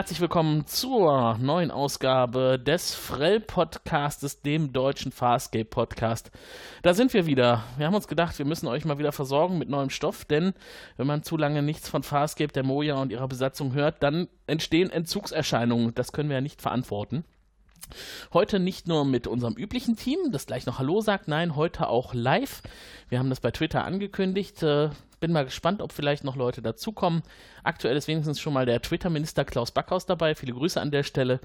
Herzlich willkommen zur neuen Ausgabe des Frell-Podcastes, dem deutschen Farscape-Podcast. Da sind wir wieder. Wir haben uns gedacht, wir müssen euch mal wieder versorgen mit neuem Stoff, denn wenn man zu lange nichts von Farscape, der Moja und ihrer Besatzung hört, dann entstehen Entzugserscheinungen. Das können wir ja nicht verantworten. Heute nicht nur mit unserem üblichen Team, das gleich noch Hallo sagt, nein, heute auch live. Wir haben das bei Twitter angekündigt. Bin mal gespannt, ob vielleicht noch Leute dazukommen. Aktuell ist wenigstens schon mal der Twitter-Minister Klaus Backhaus dabei. Viele Grüße an der Stelle.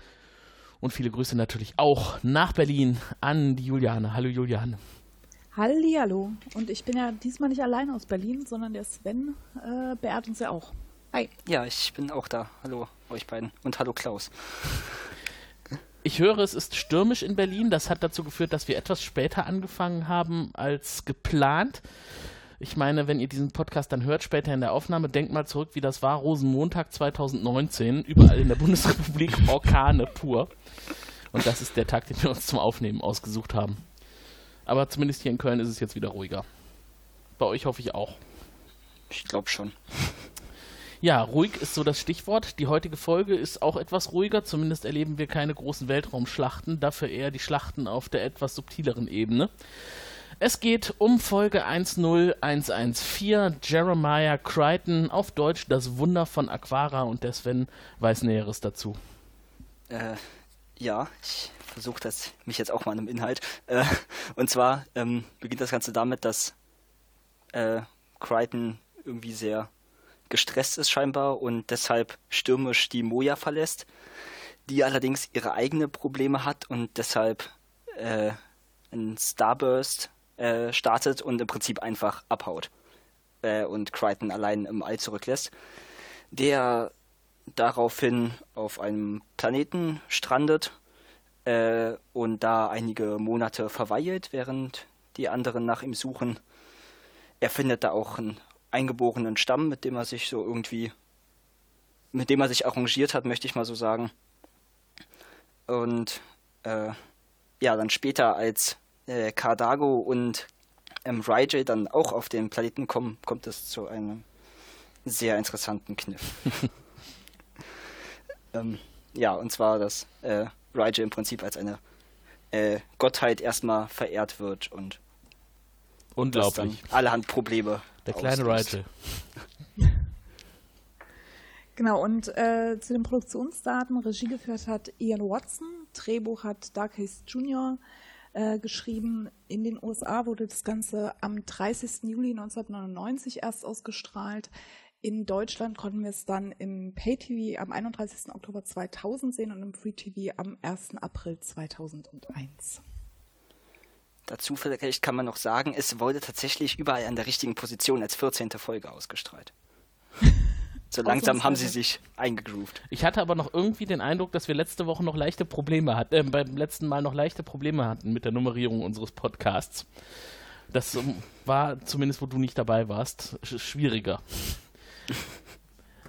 Und viele Grüße natürlich auch nach Berlin an die Juliane. Hallo Juliane. Hallo. Und ich bin ja diesmal nicht allein aus Berlin, sondern der Sven äh, beehrt uns ja auch. Hi. Ja, ich bin auch da. Hallo euch beiden. Und hallo Klaus. Ich höre, es ist stürmisch in Berlin. Das hat dazu geführt, dass wir etwas später angefangen haben als geplant. Ich meine, wenn ihr diesen Podcast dann hört, später in der Aufnahme, denkt mal zurück, wie das war, Rosenmontag 2019, überall in der Bundesrepublik Orkane pur. Und das ist der Tag, den wir uns zum Aufnehmen ausgesucht haben. Aber zumindest hier in Köln ist es jetzt wieder ruhiger. Bei euch hoffe ich auch. Ich glaube schon. Ja, ruhig ist so das Stichwort. Die heutige Folge ist auch etwas ruhiger. Zumindest erleben wir keine großen Weltraumschlachten, dafür eher die Schlachten auf der etwas subtileren Ebene. Es geht um Folge 10114 Jeremiah Crichton, auf Deutsch Das Wunder von Aquara und der Sven weiß Näheres dazu. Äh, ja, ich versuche das mich jetzt auch mal im Inhalt. Äh, und zwar ähm, beginnt das Ganze damit, dass äh, Crichton irgendwie sehr gestresst ist scheinbar und deshalb stürmisch die Moja verlässt, die allerdings ihre eigenen Probleme hat und deshalb äh, ein Starburst äh, startet und im Prinzip einfach abhaut äh, und Crichton allein im All zurücklässt, der daraufhin auf einem Planeten strandet äh, und da einige Monate verweilt, während die anderen nach ihm suchen. Er findet da auch einen eingeborenen Stamm, mit dem er sich so irgendwie, mit dem er sich arrangiert hat, möchte ich mal so sagen. Und äh, ja, dann später, als äh, Cardago und ähm, Ryjay dann auch auf den Planeten kommen, kommt es zu einem sehr interessanten Kniff. ähm, ja, und zwar, dass äh, Ryjay im Prinzip als eine äh, Gottheit erstmal verehrt wird und Unglaublich. allerhand Probleme. Der kleine Ryjay. Genau, und äh, zu den Produktionsdaten, Regie geführt hat Ian Watson, Drehbuch hat Dark Hayes Jr., äh, geschrieben. In den USA wurde das Ganze am 30. Juli 1999 erst ausgestrahlt. In Deutschland konnten wir es dann im Pay-TV am 31. Oktober 2000 sehen und im Free-TV am 1. April 2001. Dazu vielleicht kann man noch sagen, es wurde tatsächlich überall an der richtigen Position als 14. Folge ausgestrahlt. So langsam haben sie sich eingegroovt. Ich hatte aber noch irgendwie den Eindruck, dass wir letzte Woche noch leichte Probleme hatten, äh, beim letzten Mal noch leichte Probleme hatten mit der Nummerierung unseres Podcasts. Das um, war zumindest, wo du nicht dabei warst, sch schwieriger.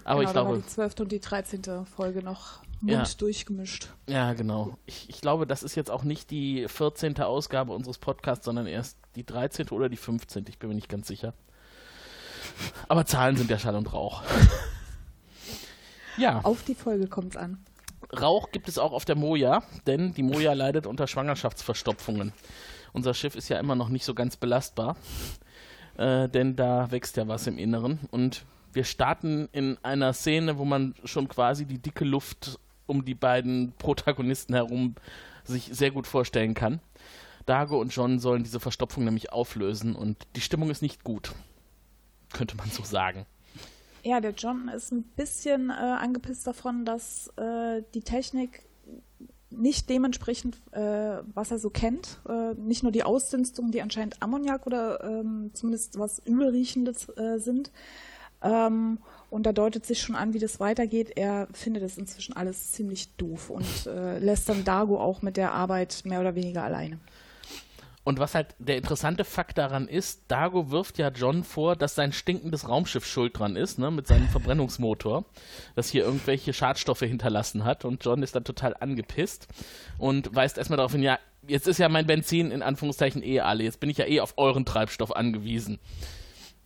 Aber genau, ich glaube. War die 12. und die 13. Folge noch Mund ja. durchgemischt. Ja, genau. Ich, ich glaube, das ist jetzt auch nicht die 14. Ausgabe unseres Podcasts, sondern erst die 13. oder die 15. Ich bin mir nicht ganz sicher. Aber Zahlen sind ja Schall und Rauch. Ja. Auf die Folge kommt es an. Rauch gibt es auch auf der Moja, denn die Moja leidet unter Schwangerschaftsverstopfungen. Unser Schiff ist ja immer noch nicht so ganz belastbar, äh, denn da wächst ja was im Inneren. Und wir starten in einer Szene, wo man schon quasi die dicke Luft um die beiden Protagonisten herum sich sehr gut vorstellen kann. Dago und John sollen diese Verstopfung nämlich auflösen und die Stimmung ist nicht gut könnte man so sagen. Ja, der John ist ein bisschen äh, angepisst davon, dass äh, die Technik nicht dementsprechend, äh, was er so kennt, äh, nicht nur die Ausdünstungen, die anscheinend Ammoniak oder ähm, zumindest was Übelriechendes äh, sind. Ähm, und da deutet sich schon an, wie das weitergeht. Er findet es inzwischen alles ziemlich doof und äh, lässt dann Dago auch mit der Arbeit mehr oder weniger alleine. Und was halt der interessante Fakt daran ist, Dago wirft ja John vor, dass sein stinkendes Raumschiff schuld dran ist, ne, mit seinem Verbrennungsmotor, das hier irgendwelche Schadstoffe hinterlassen hat. Und John ist dann total angepisst und weist erstmal darauf hin, ja, jetzt ist ja mein Benzin in Anführungszeichen eh alle, jetzt bin ich ja eh auf euren Treibstoff angewiesen.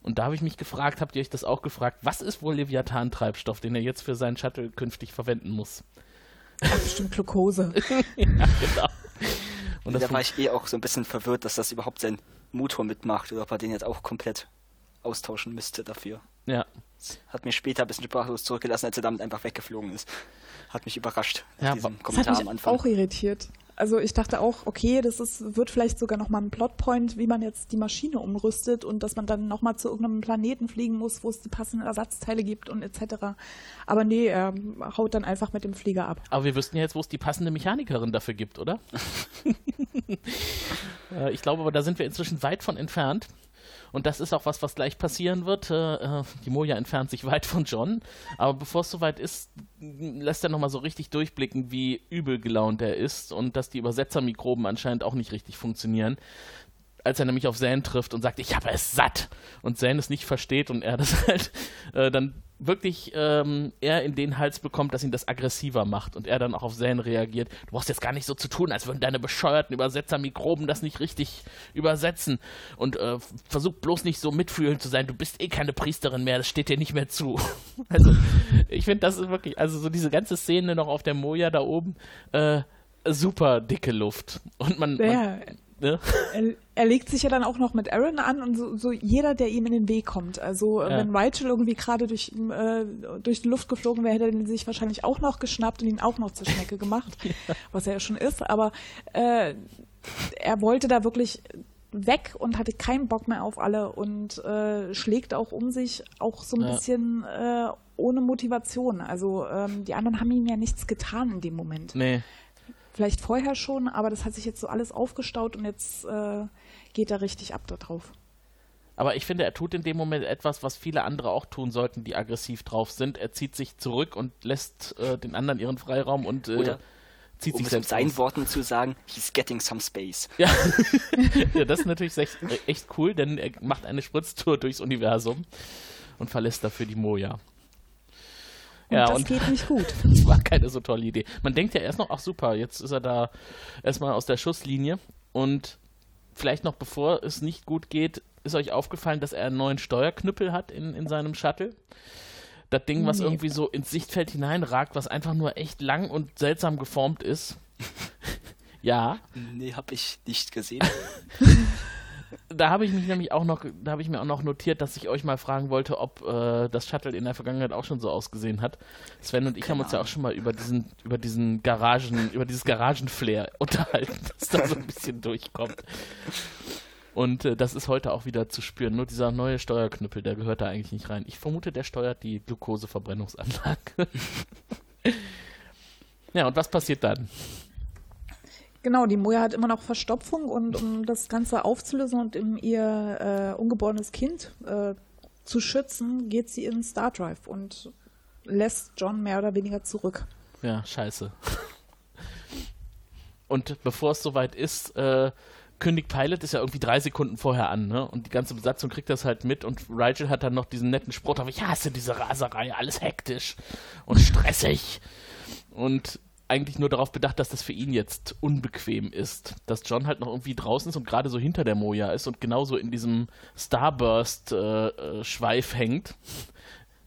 Und da habe ich mich gefragt, habt ihr euch das auch gefragt, was ist wohl Leviathan-Treibstoff, den er jetzt für seinen Shuttle künftig verwenden muss? Bestimmt Glukose. ja, genau. Und da war ich eh auch so ein bisschen verwirrt, dass das überhaupt sein Motor mitmacht oder ob er den jetzt auch komplett austauschen müsste dafür. Ja. Hat mir später ein bisschen sprachlos zurückgelassen, als er damit einfach weggeflogen ist. Hat mich überrascht. Ja, diesem das Kommentar hat mich am Anfang. auch irritiert. Also ich dachte auch, okay, das ist, wird vielleicht sogar nochmal ein Plotpoint, wie man jetzt die Maschine umrüstet und dass man dann nochmal zu irgendeinem Planeten fliegen muss, wo es die passenden Ersatzteile gibt und etc. Aber nee, er haut dann einfach mit dem Flieger ab. Aber wir wüssten ja jetzt, wo es die passende Mechanikerin dafür gibt, oder? Äh, ich glaube aber, da sind wir inzwischen weit von entfernt. Und das ist auch was, was gleich passieren wird. Äh, äh, die Moja entfernt sich weit von John. Aber bevor es soweit ist, lässt er nochmal so richtig durchblicken, wie übel gelaunt er ist und dass die Übersetzermikroben anscheinend auch nicht richtig funktionieren. Als er nämlich auf Zane trifft und sagt, ich habe es satt. Und Zane es nicht versteht und er das halt äh, dann wirklich ähm, er in den Hals bekommt, dass ihn das aggressiver macht und er dann auch auf Zane reagiert. Du brauchst jetzt gar nicht so zu tun, als würden deine bescheuerten Übersetzermikroben das nicht richtig übersetzen und äh, versuch bloß nicht so mitfühlend zu sein. Du bist eh keine Priesterin mehr, das steht dir nicht mehr zu. also ich finde, das ist wirklich, also so diese ganze Szene noch auf der Moja da oben, äh, super dicke Luft und man, Ja, man ne? er, er legt sich ja dann auch noch mit Aaron an und so, so jeder, der ihm in den Weg kommt. Also Ja. wenn Rachel irgendwie gerade durch, äh, durch die Luft geflogen wäre, hätte er sich wahrscheinlich auch noch geschnappt und ihn auch noch zur Schnecke gemacht, was er ja schon ist. Aber äh, er wollte da wirklich weg und hatte keinen Bock mehr auf alle und äh, schlägt auch um sich auch so ein Ja. bisschen äh, ohne Motivation. Also ähm, die anderen haben ihm ja nichts getan in dem Moment. Nee. Vielleicht vorher schon, aber das hat sich jetzt so alles aufgestaut und jetzt äh, geht er richtig ab da drauf. Aber ich finde, er tut in dem Moment etwas, was viele andere auch tun sollten, die aggressiv drauf sind. Er zieht sich zurück und lässt äh, den anderen ihren Freiraum und äh, Oder, zieht Um sich selbst seinen aus. Worten zu sagen, he's getting some space. Ja. ja, das ist natürlich echt, echt cool, denn er macht eine Spritztour durchs Universum und verlässt dafür die Moja. Und Ja, das und- geht nicht gut. Das war keine so tolle Idee. Man denkt ja erst noch, ach super, jetzt ist er da erstmal aus der Schusslinie. Und vielleicht noch bevor es nicht gut geht, ist euch aufgefallen, dass er einen neuen Steuerknüppel hat in, in seinem Shuttle. Das Ding, was Nee. irgendwie so ins Sichtfeld hineinragt, was einfach nur echt lang und seltsam geformt ist. ja, Nee, hab ich nicht gesehen. da habe ich mich nämlich auch noch, da habe ich mir auch noch notiert, dass ich euch mal fragen wollte, ob äh, das Shuttle in der Vergangenheit auch schon so ausgesehen hat. Sven und ich haben uns ja auch schon mal über diesen, über diesen Garagen, über dieses Garagenflair unterhalten, das da so ein bisschen durchkommt. Und äh, das ist heute auch wieder zu spüren. Nur dieser neue Steuerknüppel, der gehört da eigentlich nicht rein. Ich vermute, der steuert die Glukoseverbrennungsanlage. ja, und was passiert dann? Genau, die Moja hat immer noch Verstopfung und um das Ganze aufzulösen und um ihr äh, ungeborenes Kind äh, zu schützen, geht sie in Star Drive und lässt John mehr oder weniger zurück. Ja, scheiße. Und bevor es soweit ist, äh, kündigt Pilot ist ja irgendwie drei Sekunden vorher an, ne? Und die ganze Besatzung kriegt das halt mit und Rigel hat dann noch diesen netten Spruch, aber ich hasse diese Raserei, alles hektisch und stressig. Und eigentlich nur darauf bedacht, dass das für ihn jetzt unbequem ist. Dass John halt noch irgendwie draußen ist und gerade so hinter der Moja ist und genauso in diesem Starburst-Schweif hängt,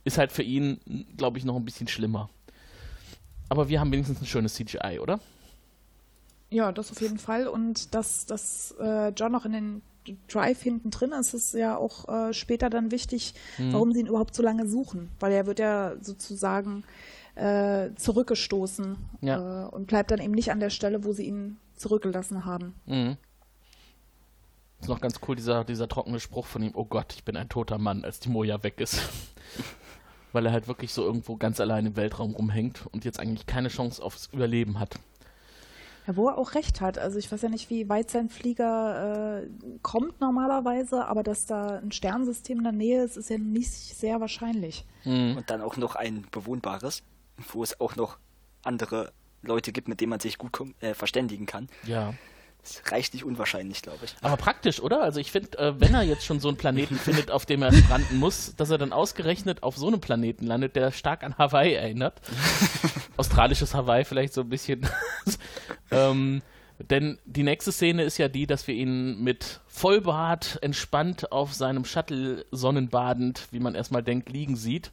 ist halt für ihn, glaube ich, noch ein bisschen schlimmer. Aber wir haben wenigstens ein schönes CGI, oder? Ja, das auf jeden Fall. Und dass, dass äh, John noch in den Drive hinten drin ist, ist ja auch äh, später dann wichtig, warum sie ihn überhaupt so lange suchen. Weil er wird ja sozusagen äh, zurückgestoßen Ja. äh, und bleibt dann eben nicht an der Stelle, wo sie ihn zurückgelassen haben. Mhm. Ist noch ganz cool, dieser, dieser trockene Spruch von ihm, oh Gott, ich bin ein toter Mann, als die Moja weg ist. Weil er halt wirklich so irgendwo ganz allein im Weltraum rumhängt und jetzt eigentlich keine Chance aufs Überleben hat. Ja, wo er auch recht hat. Also ich weiß ja nicht, wie weit sein Flieger äh, kommt normalerweise, aber dass da ein Sternsystem in der Nähe ist, ist ja nicht sehr wahrscheinlich. Und dann auch noch ein bewohnbares, wo es auch noch andere Leute gibt, mit denen man sich gut äh, verständigen kann. Ja. Das reicht nicht unwahrscheinlich, glaube ich. Aber praktisch, oder? Also ich finde, äh, wenn er jetzt schon so einen Planeten findet, auf dem er stranden muss, dass er dann ausgerechnet auf so einem Planeten landet, der stark an Hawaii erinnert. Australisches Hawaii vielleicht so ein bisschen. ähm, Denn die nächste Szene ist ja die, dass wir ihn mit Vollbart entspannt auf seinem Shuttle sonnenbadend, wie man erstmal denkt, liegen sieht.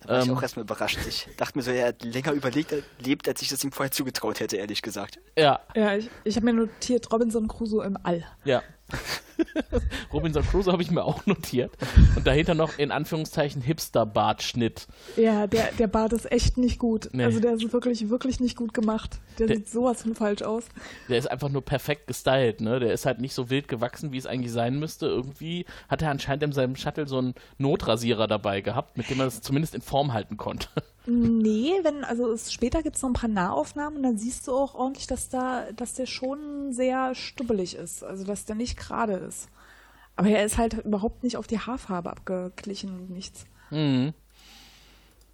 Da war ähm, ich auch erstmal überrascht. Ich dachte mir so, er hat länger überlegt, lebt, als ich das ihm vorher zugetraut hätte, ehrlich gesagt. Ja. Ja, ich, ich habe mir notiert, Robinson Crusoe im All. Ja. Robinson Crusoe habe ich mir auch notiert. Und dahinter noch in Anführungszeichen Hipster-Bartschnitt. Ja, der, der Bart ist echt nicht gut. Nee. Also der ist wirklich, wirklich nicht gut gemacht. Der, der, sieht sowas von falsch aus. Der ist einfach nur perfekt gestylt, ne? Der ist halt nicht so wild gewachsen, wie es eigentlich sein müsste. Irgendwie hat er anscheinend in seinem Shuttle so einen Notrasierer dabei gehabt, mit dem er es zumindest in Form halten konnte. Nee, wenn, also es, später gibt es noch ein paar Nahaufnahmen und dann siehst du auch ordentlich, dass da, dass der schon sehr stubbelig ist. Also dass der nicht gerade ist. Aber er ist halt überhaupt nicht auf die Haarfarbe abgeglichen und nichts. Mhm.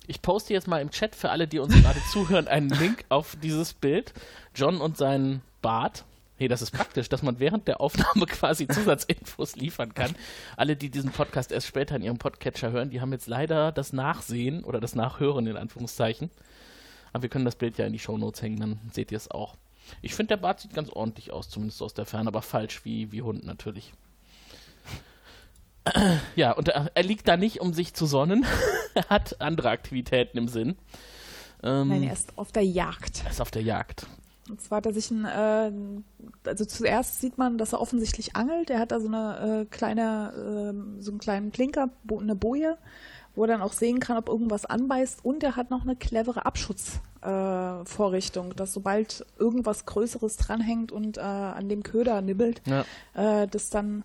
Ich poste jetzt mal im Chat für alle, die uns gerade zuhören, einen Link auf dieses Bild. John und sein Bart. Hey, das ist praktisch, dass man während der Aufnahme quasi Zusatzinfos liefern kann. Alle, die diesen Podcast erst später in ihrem Podcatcher hören, die haben jetzt leider das Nachsehen oder das Nachhören in Anführungszeichen. Aber wir können das Bild ja in die Shownotes hängen, dann seht ihr es auch. Ich finde, der Bart sieht ganz ordentlich aus, zumindest aus der Ferne, aber falsch wie, wie Hund natürlich. Ja, und er, er liegt da nicht, um sich zu sonnen. er hat andere Aktivitäten im Sinn. Ähm, Nein, er ist auf der Jagd. Er ist auf der Jagd. Und zwar hat er sich ein, äh, also zuerst sieht man, dass er offensichtlich angelt. Er hat da so eine äh, kleine, äh, so einen kleinen Klinker, bo eine Boje, wo er dann auch sehen kann, ob irgendwas anbeißt. Und er hat noch eine clevere Abschutzvorrichtung, äh, dass sobald irgendwas Größeres dranhängt und äh, an dem Köder nibbelt, ja. äh, das dann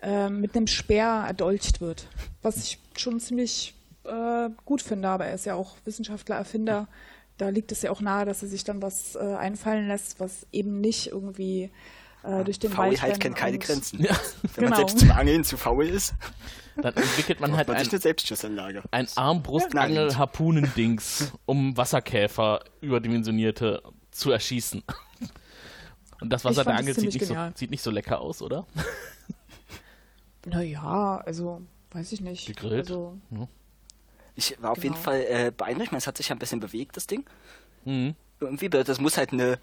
äh, mit einem Speer erdolcht wird. Was ich schon ziemlich äh, gut finde, aber er ist ja auch Wissenschaftler, Erfinder da liegt es ja auch nahe, dass er sich dann was äh, einfallen lässt, was eben nicht irgendwie äh, durch den Faulheit Wald kennt keine Grenzen. Ja. Wenn genau. man selbst zum Angeln zu faul ist, dann entwickelt man halt man ein, eine Selbstschussanlage. ein Armbrustangel-Harpunendings, um Wasserkäfer überdimensionierte zu erschießen. Und das Wasser der Angel sieht nicht, so, sieht nicht so lecker aus, oder? Naja, also weiß ich nicht. Gegrillt. Also, ja. Ich war auf genau. jeden Fall äh, beeindruckt. Ich meine, es hat sich ja ein bisschen bewegt, das Ding. Mhm. Irgendwie, das muss halt eine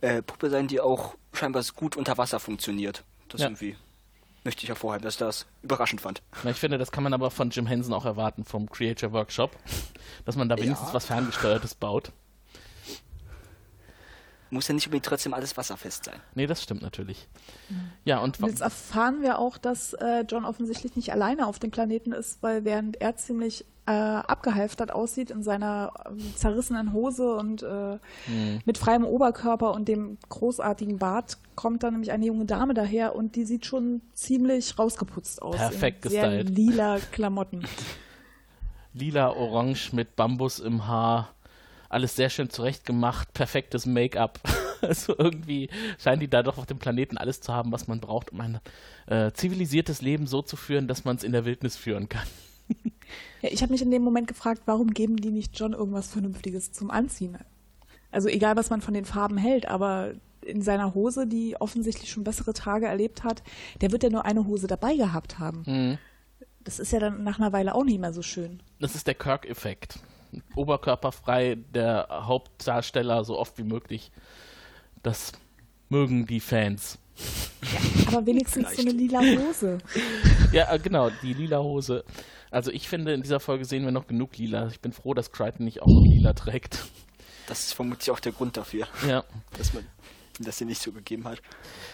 äh, Puppe sein, die auch scheinbar gut unter Wasser funktioniert. Das ja. irgendwie möchte ich hervorheben, dass ich das überraschend fand. Na, ich finde, das kann man aber von Jim Henson auch erwarten, vom Creature Workshop, dass man da wenigstens ja. was Ferngesteuertes baut. Muss ja nicht unbedingt trotzdem alles wasserfest sein. Nee, das stimmt natürlich. Mhm. Ja, und, und jetzt erfahren wir auch, dass äh, John offensichtlich nicht alleine auf dem Planeten ist, weil während er ziemlich äh, abgehalftert aussieht in seiner äh, zerrissenen Hose und äh, mhm. mit freiem Oberkörper und dem großartigen Bart kommt dann nämlich eine junge Dame daher und die sieht schon ziemlich rausgeputzt aus. Perfekt gestylt. lila Klamotten. Lila, orange mit Bambus im Haar. Alles sehr schön zurechtgemacht, perfektes Make-up. also irgendwie scheinen die da doch auf dem Planeten alles zu haben, was man braucht, um ein äh, zivilisiertes Leben so zu führen, dass man es in der Wildnis führen kann. Ja, ich habe mich in dem Moment gefragt, warum geben die nicht John irgendwas Vernünftiges zum Anziehen? Also egal, was man von den Farben hält, aber in seiner Hose, die offensichtlich schon bessere Tage erlebt hat, der wird ja nur eine Hose dabei gehabt haben. Mhm. Das ist ja dann nach einer Weile auch nicht mehr so schön. Das ist der Kirk-Effekt. Oberkörperfrei, der Hauptdarsteller so oft wie möglich. Das mögen die Fans. Ja, aber wenigstens so eine lila Hose. ja, äh, genau, die lila Hose. Also ich finde, in dieser Folge sehen wir noch genug Lila. Ich bin froh, dass Crichton nicht auch Lila trägt. Das ist vermutlich auch der Grund dafür. Ja. Dass man das hier nicht so gegeben hat.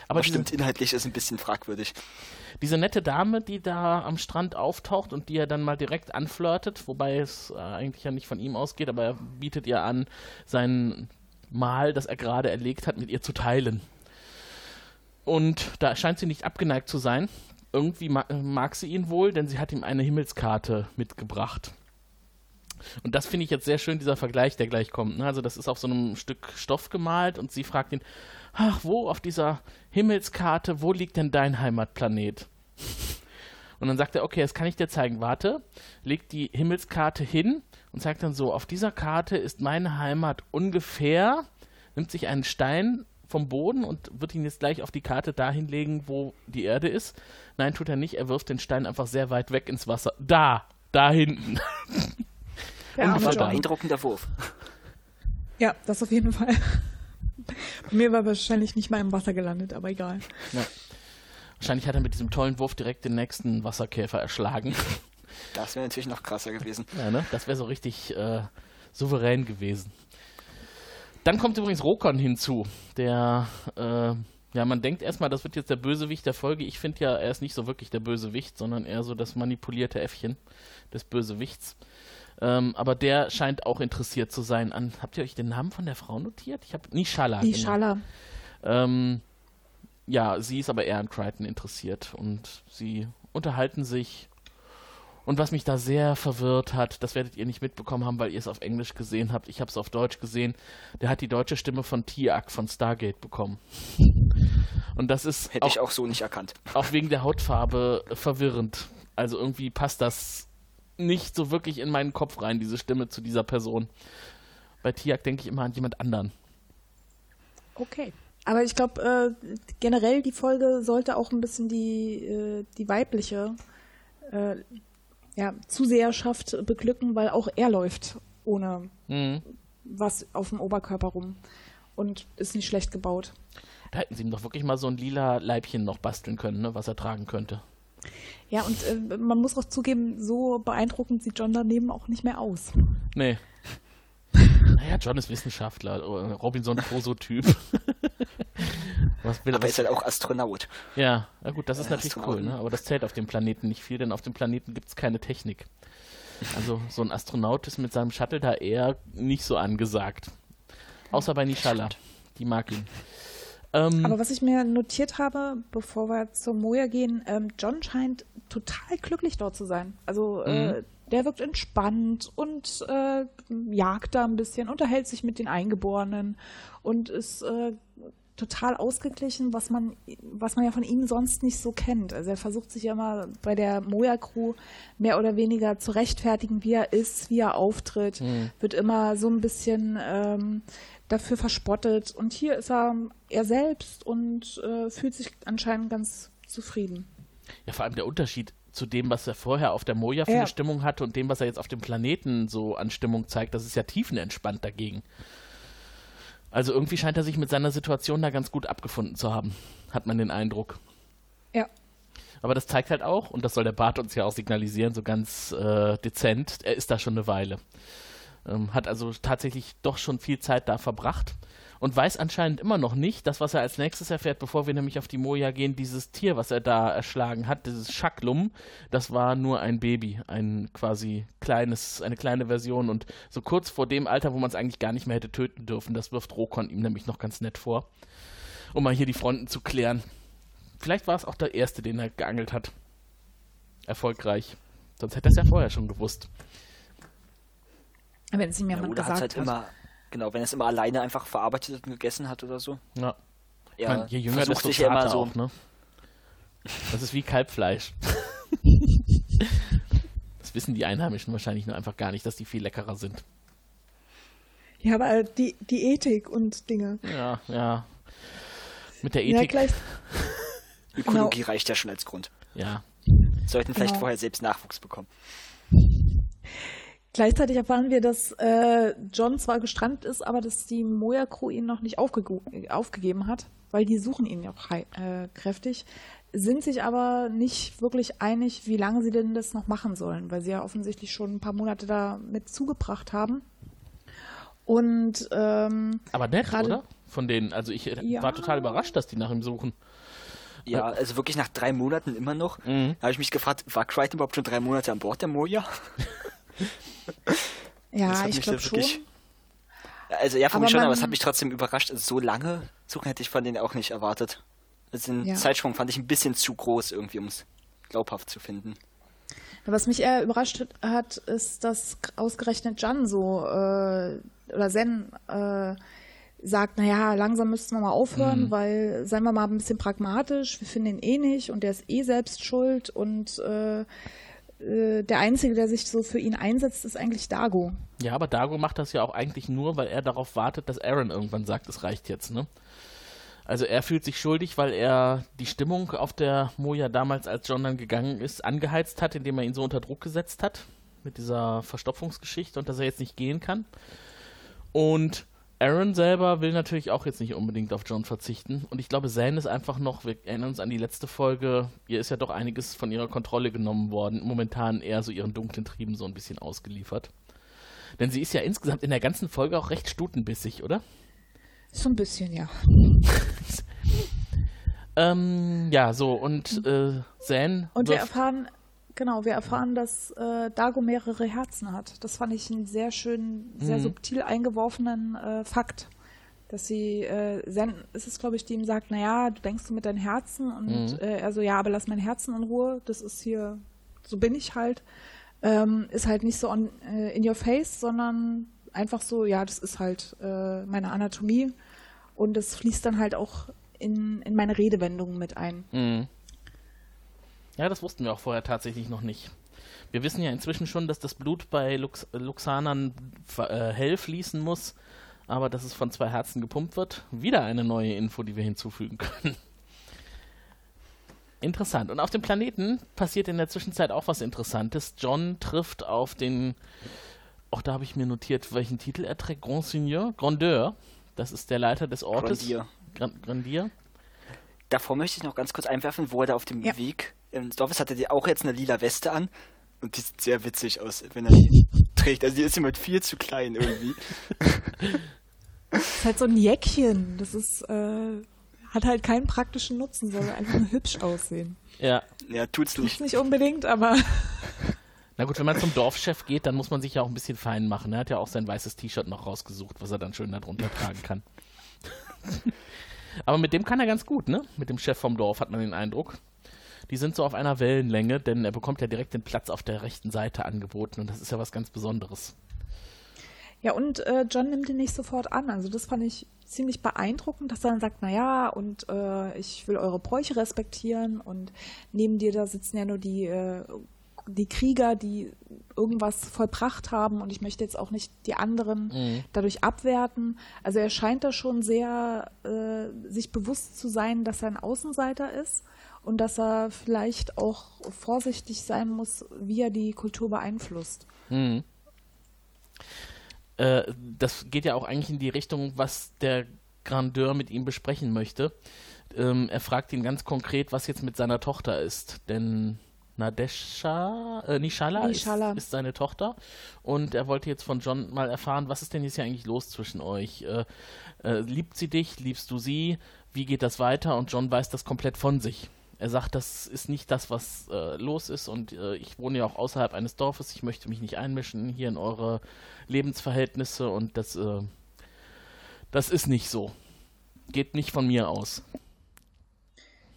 Aber, Aber stimmt, inhaltlich ist ein bisschen fragwürdig. Diese nette Dame, die da am Strand auftaucht und die er dann mal direkt anflirtet, wobei es äh, eigentlich ja nicht von ihm ausgeht, aber er bietet ihr an, sein Mal, das er gerade erlegt hat, mit ihr zu teilen. Und da scheint sie nicht abgeneigt zu sein irgendwie mag, mag sie ihn wohl, denn sie hat ihm eine Himmelskarte mitgebracht. Und das finde ich jetzt sehr schön, dieser Vergleich, der gleich kommt. Ne? Also das ist auf so einem Stück Stoff gemalt und sie fragt ihn, ach, wo auf dieser Himmelskarte, wo liegt denn dein Heimatplanet? Und dann sagt er, okay, das kann ich dir zeigen. Warte, legt die Himmelskarte hin und sagt dann so, auf dieser Karte ist meine Heimat ungefähr, nimmt sich einen Stein vom Boden und wird ihn jetzt gleich auf die Karte dahin legen, wo die Erde ist. Nein, tut er nicht. Er wirft den Stein einfach sehr weit weg ins Wasser. Da, da hinten. Ja, ein beeindruckender Wurf. Ja, das auf jeden Fall. Bei mir war wahrscheinlich nicht mal im Wasser gelandet, aber egal. Ja. Wahrscheinlich hat er mit diesem tollen Wurf direkt den nächsten Wasserkäfer erschlagen. Das wäre natürlich noch krasser gewesen. Ja, ne? Das wäre so richtig äh, souverän gewesen. Dann kommt übrigens Rokon hinzu, der, äh, ja, man denkt erstmal, das wird jetzt der Bösewicht der Folge. Ich finde ja, er ist nicht so wirklich der Bösewicht, sondern eher so das manipulierte Äffchen des Bösewichts. Ähm, aber der scheint auch interessiert zu sein an. Habt ihr euch den Namen von der Frau notiert? Ich habe Nishala. Nishala. Genau. Ähm, ja, sie ist aber eher an Crichton interessiert und sie unterhalten sich. Und was mich da sehr verwirrt hat, das werdet ihr nicht mitbekommen haben, weil ihr es auf Englisch gesehen habt. Ich habe es auf Deutsch gesehen. Der hat die deutsche Stimme von Tiak von Stargate bekommen. Und das ist. Hätte auch, ich auch so nicht erkannt. Auch wegen der Hautfarbe verwirrend. Also irgendwie passt das nicht so wirklich in meinen Kopf rein, diese Stimme zu dieser Person. Bei Tiak denke ich immer an jemand anderen. Okay. Aber ich glaube, äh, generell die Folge sollte auch ein bisschen die, äh, die weibliche äh, ja, Zuseherschaft beglücken, weil auch er läuft ohne mhm. was auf dem Oberkörper rum und ist nicht schlecht gebaut. Da hätten sie ihm doch wirklich mal so ein lila Leibchen noch basteln können, ne, was er tragen könnte. Ja, und äh, man muss auch zugeben, so beeindruckend sieht John daneben auch nicht mehr aus. Nee. Naja, John ist Wissenschaftler, äh, Robinson Crusoe-Typ. was will, Aber was? ist halt auch Astronaut. Ja, na gut, das ist ja, natürlich cool, ne? aber das zählt auf dem Planeten nicht viel, denn auf dem Planeten gibt es keine Technik. Also so ein Astronaut ist mit seinem Shuttle da eher nicht so angesagt. Außer bei Nishala. Die mag ihn. Ähm, Aber was ich mir notiert habe, bevor wir zur Moja gehen, ähm, John scheint total glücklich dort zu sein. Also äh, mhm. Der wirkt entspannt und äh, jagt da ein bisschen, unterhält sich mit den Eingeborenen und ist äh, total ausgeglichen, was man, was man ja von ihm sonst nicht so kennt. Also er versucht sich ja immer bei der Moja-Crew mehr oder weniger zu rechtfertigen, wie er ist, wie er auftritt, mhm. wird immer so ein bisschen ähm, dafür verspottet. Und hier ist er er selbst und äh, fühlt sich anscheinend ganz zufrieden. Ja, vor allem der Unterschied zu dem, was er vorher auf der Moja für ja. eine Stimmung hatte und dem, was er jetzt auf dem Planeten so an Stimmung zeigt, das ist ja tiefenentspannt dagegen. Also irgendwie scheint er sich mit seiner Situation da ganz gut abgefunden zu haben, hat man den Eindruck. Ja. Aber das zeigt halt auch, und das soll der Bart uns ja auch signalisieren, so ganz äh, dezent, er ist da schon eine Weile. Ähm, hat also tatsächlich doch schon viel Zeit da verbracht und weiß anscheinend immer noch nicht, das, was er als nächstes erfährt, bevor wir nämlich auf die Moja gehen, dieses Tier, was er da erschlagen hat, dieses Schaklum, das war nur ein Baby, ein quasi kleines, eine kleine Version und so kurz vor dem Alter, wo man es eigentlich gar nicht mehr hätte töten dürfen, das wirft Rokon ihm nämlich noch ganz nett vor, um mal hier die Fronten zu klären. Vielleicht war es auch der erste, den er geangelt hat. Erfolgreich. Sonst hätte er es ja vorher schon gewusst. Wenn es ihm jemand ja, gesagt halt hat. Immer, genau, wenn er es immer alleine einfach verarbeitet und gegessen hat oder so. Ja. ja meine, je jünger, desto sich immer so. Auch, ne? Das ist wie Kalbfleisch. das wissen die Einheimischen wahrscheinlich nur einfach gar nicht, dass die viel leckerer sind. Ja, aber die, die Ethik und Dinge. Ja, ja. Mit der Ethik. Ja, gleich. Ökologie genau. reicht ja schon als Grund. Ja. Sollten vielleicht ja. vorher selbst Nachwuchs bekommen. Gleichzeitig erfahren wir, dass äh, John zwar gestrandet ist, aber dass die Moja Crew ihn noch nicht aufge aufgegeben hat, weil die suchen ihn ja auch äh, kräftig, sind sich aber nicht wirklich einig, wie lange sie denn das noch machen sollen, weil sie ja offensichtlich schon ein paar Monate da mit zugebracht haben. Und ähm, aber nett, oder? Von denen, also ich ja. war total überrascht, dass die nach ihm suchen. Ja, also wirklich nach drei Monaten immer noch. Mhm. Da habe ich mich gefragt, war Crichton überhaupt schon drei Monate an Bord der Moja? ja, ich glaube schon. Also ja, von mir schon, aber es hat mich trotzdem überrascht. Also, so lange suchen hätte ich von denen auch nicht erwartet. Also den ja. Zeitsprung fand ich ein bisschen zu groß irgendwie, um es glaubhaft zu finden. Was mich eher überrascht hat, ist, dass ausgerechnet Jan so äh, oder Zen äh, sagt, naja, langsam müssten wir mal aufhören, mhm. weil, seien wir mal ein bisschen pragmatisch, wir finden ihn eh nicht und der ist eh selbst schuld und äh, äh, der Einzige, der sich so für ihn einsetzt, ist eigentlich Dago. Ja, aber Dago macht das ja auch eigentlich nur, weil er darauf wartet, dass Aaron irgendwann sagt, es reicht jetzt, ne? Also er fühlt sich schuldig, weil er die Stimmung auf der Moja damals, als John dann gegangen ist, angeheizt hat, indem er ihn so unter Druck gesetzt hat mit dieser Verstopfungsgeschichte und dass er jetzt nicht gehen kann. Und Aaron selber will natürlich auch jetzt nicht unbedingt auf John verzichten. Und ich glaube, Zane ist einfach noch, wir erinnern uns an die letzte Folge, ihr ist ja doch einiges von ihrer Kontrolle genommen worden. Momentan eher so ihren dunklen Trieben so ein bisschen ausgeliefert. Denn sie ist ja insgesamt in der ganzen Folge auch recht stutenbissig, oder? So ein bisschen, ja. ähm, ja, so, und äh, Zane. Und wir erfahren, genau, wir erfahren, dass äh, Dago mehrere Herzen hat. Das fand ich einen sehr schönen, sehr mhm. subtil eingeworfenen äh, Fakt. Dass sie, äh, Zen ist es, glaube ich, die ihm sagt, naja, du denkst du mit deinem Herzen und mhm. äh, er so, ja, aber lass mein Herzen in Ruhe, das ist hier, so bin ich halt. Ähm, ist halt nicht so on, äh, in your face, sondern einfach so, ja, das ist halt äh, meine Anatomie und es fließt dann halt auch in, in meine Redewendungen mit ein. Mhm. Ja, das wussten wir auch vorher tatsächlich noch nicht. Wir wissen ja inzwischen schon, dass das Blut bei Lux Luxanern äh, hell fließen muss, aber dass es von zwei Herzen gepumpt wird. Wieder eine neue Info, die wir hinzufügen können. Interessant. Und auf dem Planeten passiert in der Zwischenzeit auch was Interessantes. John trifft auf den, auch da habe ich mir notiert, welchen Titel er trägt. Grand Seigneur, Grandeur. Das ist der Leiter des Ortes. Grandier. Grandier. Davor möchte ich noch ganz kurz einwerfen, wo er da auf dem ja. Weg ins Dorf ist, hat er auch jetzt eine lila Weste an. Und die sieht sehr witzig aus, wenn er die trägt. Also die ist immer viel zu klein irgendwie. Das ist halt so ein Jäckchen. Das ist, äh, hat halt keinen praktischen Nutzen, soll einfach nur hübsch aussehen. Ja. Ja, tut's nicht. Tut's nicht unbedingt, aber. Na gut, wenn man zum Dorfchef geht, dann muss man sich ja auch ein bisschen fein machen. Er hat ja auch sein weißes T-Shirt noch rausgesucht, was er dann schön darunter tragen kann. Aber mit dem kann er ganz gut, ne? Mit dem Chef vom Dorf hat man den Eindruck. Die sind so auf einer Wellenlänge, denn er bekommt ja direkt den Platz auf der rechten Seite angeboten und das ist ja was ganz Besonderes. Ja, und äh, John nimmt ihn nicht sofort an. Also das fand ich ziemlich beeindruckend, dass er dann sagt, naja, und äh, ich will eure Bräuche respektieren und neben dir da sitzen ja nur die äh, die Krieger, die irgendwas vollbracht haben und ich möchte jetzt auch nicht die anderen mhm. dadurch abwerten. Also er scheint da schon sehr äh, sich bewusst zu sein, dass er ein Außenseiter ist und dass er vielleicht auch vorsichtig sein muss, wie er die Kultur beeinflusst. Mhm. Äh, das geht ja auch eigentlich in die Richtung, was der Grandeur mit ihm besprechen möchte. Ähm, er fragt ihn ganz konkret, was jetzt mit seiner Tochter ist, denn Nadesha, äh, Nishala, Nishala. Ist, ist, seine Tochter und er wollte jetzt von John mal erfahren, was ist denn jetzt hier eigentlich los zwischen euch? Äh, äh, liebt sie dich? Liebst du sie? Wie geht das weiter? Und John weiß das komplett von sich. Er sagt, das ist nicht das, was äh, los ist und äh, ich wohne ja auch außerhalb eines Dorfes, ich möchte mich nicht einmischen hier in eure Lebensverhältnisse und das, äh, das ist nicht so. Geht nicht von mir aus.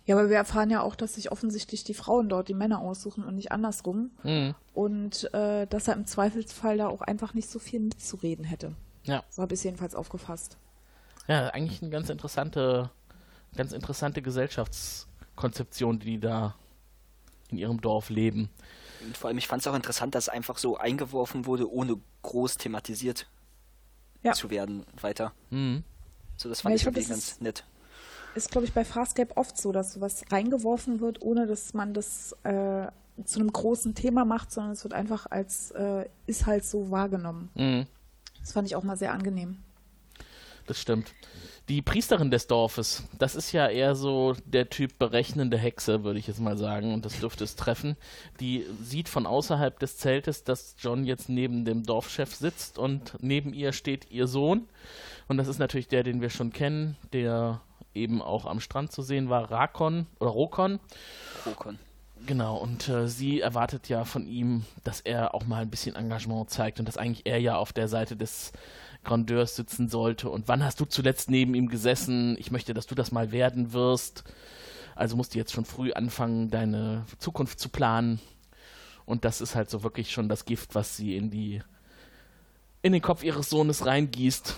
Ja, aber wir erfahren ja auch, dass sich offensichtlich die Frauen dort die Männer aussuchen und nicht andersrum. Mhm. Und äh, dass er im Zweifelsfall da auch einfach nicht so viel mitzureden hätte. Ja. So habe ich es jedenfalls aufgefasst. Ja, eigentlich eine ganz interessante, ganz interessante Gesellschaftskonzeption, die da in ihrem Dorf leben. Und vor allem, ich fand es auch interessant, dass es einfach so eingeworfen wurde, ohne groß thematisiert ja. zu werden weiter. Mhm. So, das fand ja, ich, ich wirklich ganz nett ist, glaube ich, bei Farscape oft so, dass sowas reingeworfen wird, ohne dass man das äh, zu einem großen Thema macht, sondern es wird einfach als äh, ist halt so wahrgenommen. Mhm. Das fand ich auch mal sehr angenehm. Das stimmt. Die Priesterin des Dorfes, das ist ja eher so der Typ berechnende Hexe, würde ich jetzt mal sagen, und das dürfte es treffen. Die sieht von außerhalb des Zeltes, dass John jetzt neben dem Dorfchef sitzt und neben ihr steht ihr Sohn. Und das ist natürlich der, den wir schon kennen, der eben auch am Strand zu sehen war, Rakon oder Rokon. Rokon. Genau, und äh, sie erwartet ja von ihm, dass er auch mal ein bisschen Engagement zeigt und dass eigentlich er ja auf der Seite des Grandeurs sitzen sollte. Und wann hast du zuletzt neben ihm gesessen? Ich möchte, dass du das mal werden wirst. Also musst du jetzt schon früh anfangen, deine Zukunft zu planen. Und das ist halt so wirklich schon das Gift, was sie in die in den Kopf ihres Sohnes reingießt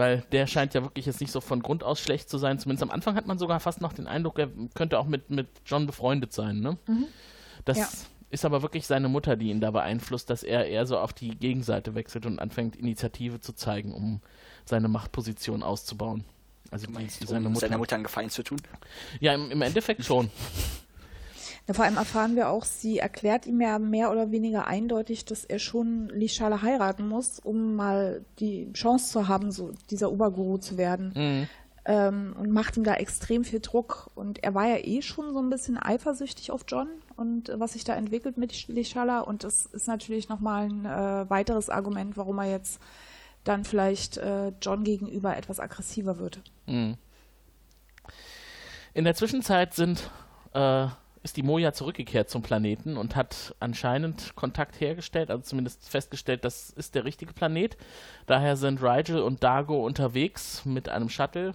weil der scheint ja wirklich jetzt nicht so von Grund aus schlecht zu sein. Zumindest am Anfang hat man sogar fast noch den Eindruck, er könnte auch mit, mit John befreundet sein. Ne? Mhm. Das ja. ist aber wirklich seine Mutter, die ihn da beeinflusst, dass er eher so auf die Gegenseite wechselt und anfängt, Initiative zu zeigen, um seine Machtposition auszubauen. Also die, meinst, seine um Mutter. seiner Mutter einen Gefallen zu tun? Ja, im, im Endeffekt schon. Ja, vor allem erfahren wir auch, sie erklärt ihm ja mehr oder weniger eindeutig, dass er schon Lishala heiraten muss, um mal die Chance zu haben, so dieser Oberguru zu werden. Mhm. Ähm, und macht ihm da extrem viel Druck. Und er war ja eh schon so ein bisschen eifersüchtig auf John und äh, was sich da entwickelt mit Lishala. Und das ist natürlich nochmal ein äh, weiteres Argument, warum er jetzt dann vielleicht äh, John gegenüber etwas aggressiver wird. Mhm. In der Zwischenzeit sind äh, ist die Moja zurückgekehrt zum Planeten und hat anscheinend Kontakt hergestellt, also zumindest festgestellt, das ist der richtige Planet. Daher sind Rigel und Dago unterwegs mit einem Shuttle,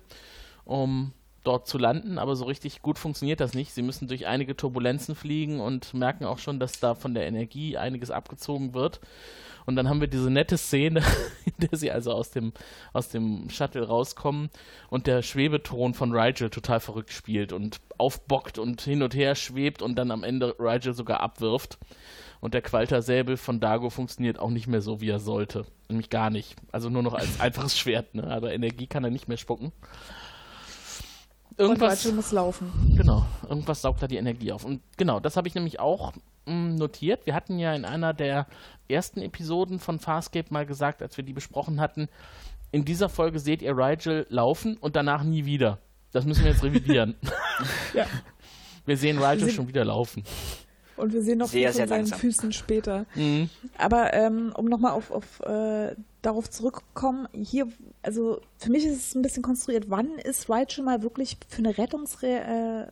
um dort zu landen, aber so richtig gut funktioniert das nicht. Sie müssen durch einige Turbulenzen fliegen und merken auch schon, dass da von der Energie einiges abgezogen wird. Und dann haben wir diese nette Szene, in der sie also aus dem, aus dem Shuttle rauskommen und der Schwebeton von Rigel total verrückt spielt und aufbockt und hin und her schwebt und dann am Ende Rigel sogar abwirft. Und der Qualtersäbel von Dago funktioniert auch nicht mehr so, wie er sollte. Nämlich gar nicht. Also nur noch als einfaches Schwert, ne? Aber Energie kann er nicht mehr spucken. Irgendwas muss laufen. Genau, irgendwas saugt da die Energie auf. Und genau, das habe ich nämlich auch mh, hm, notiert. Wir hatten ja in einer der ersten Episoden von Farscape mal gesagt, als wir die besprochen hatten, in dieser Folge seht ihr Rigel laufen und danach nie wieder. Das müssen wir jetzt revidieren. ja. Wir sehen Rigel schon wieder laufen. Und wir sehen noch sehr, von seinen langsam. Füßen später. Mhm. Aber ähm, um nochmal auf, auf äh, darauf zurückzukommen, hier, also für mich ist es ein bisschen konstruiert, wann ist Rachel mal wirklich für eine Rettungsaktion äh,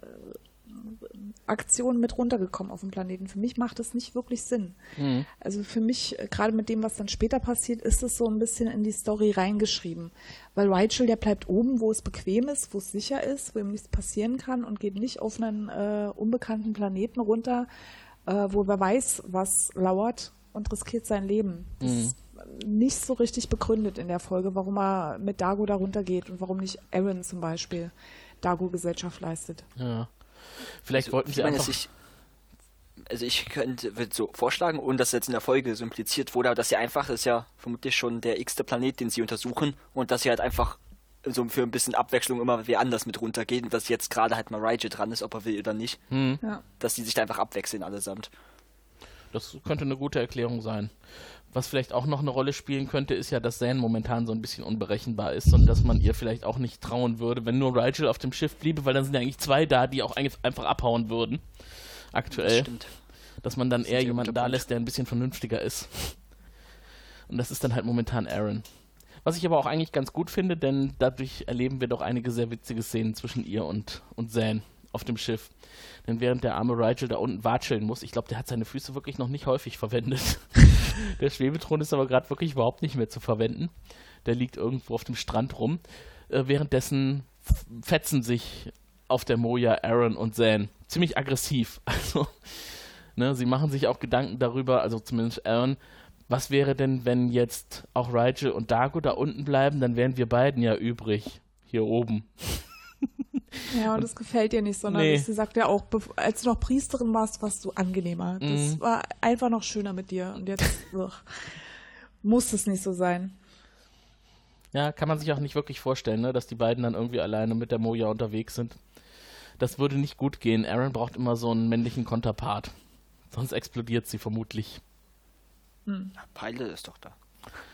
mit runtergekommen auf dem Planeten? Für mich macht das nicht wirklich Sinn. Mhm. Also für mich, äh, gerade mit dem, was dann später passiert, ist es so ein bisschen in die Story reingeschrieben. Weil Rachel, der bleibt oben, wo es bequem ist, wo es sicher ist, wo ihm nichts passieren kann und geht nicht auf einen äh, unbekannten Planeten runter, äh, wo wer weiß, was lauert und riskiert sein Leben. Das mhm. ist nicht so richtig begründet in der Folge, warum er mit Dago darunter geht und warum nicht Aaron zum Beispiel Dago Gesellschaft leistet. Ja. Vielleicht also, wollten sie einfach... Ich, also ich könnte würde so vorschlagen, ohne dass jetzt in der Folge so impliziert wurde, aber dass sie einfach, das ist ja vermutlich schon der x-te Planet, den sie untersuchen und dass sie halt einfach so für ein bisschen Abwechslung immer wie anders mit runtergehen und dass jetzt gerade halt mal Raiju dran ist, ob er will oder nicht. Hm. Ja. Dass die sich da einfach abwechseln allesamt. Das könnte eine gute Erklärung sein. Was vielleicht auch noch eine Rolle spielen könnte, ist ja, dass Zane momentan so ein bisschen unberechenbar ist und dass man ihr vielleicht auch nicht trauen würde, wenn nur Rigel auf dem Schiff bliebe, weil dann sind ja eigentlich zwei da, die auch einfach abhauen würden. Aktuell. Das stimmt. Dass man dann das eher jemanden da lässt, der ein bisschen vernünftiger ist. Und das ist dann halt momentan Aaron. Was ich aber auch eigentlich ganz gut finde, denn dadurch erleben wir doch einige sehr witzige Szenen zwischen ihr und, und Zane auf dem Schiff. Denn während der arme Rigel da unten watscheln muss, ich glaube, der hat seine Füße wirklich noch nicht häufig verwendet. der Schwebethron ist aber gerade wirklich überhaupt nicht mehr zu verwenden. Der liegt irgendwo auf dem Strand rum. Äh, währenddessen fetzen sich auf der Moja Aaron und Zan. Ziemlich aggressiv. Also, ne, sie machen sich auch Gedanken darüber, also zumindest Aaron, was wäre denn, wenn jetzt auch Rigel und Dago da unten bleiben, dann wären wir beiden ja übrig. Hier oben. Ja, und das gefällt dir nicht sondern Nee. Sie sagt ja auch, als du noch Priesterin warst, warst du angenehmer. Das mhm. war einfach noch schöner mit dir. Und jetzt ugh, muss es nicht so sein. Ja, kann man sich auch nicht wirklich vorstellen, ne, dass die beiden dann irgendwie alleine mit der Moja unterwegs sind. Das würde nicht gut gehen. Aaron braucht immer so einen männlichen Konterpart. Sonst explodiert sie vermutlich. Hm. Pilot ist doch da.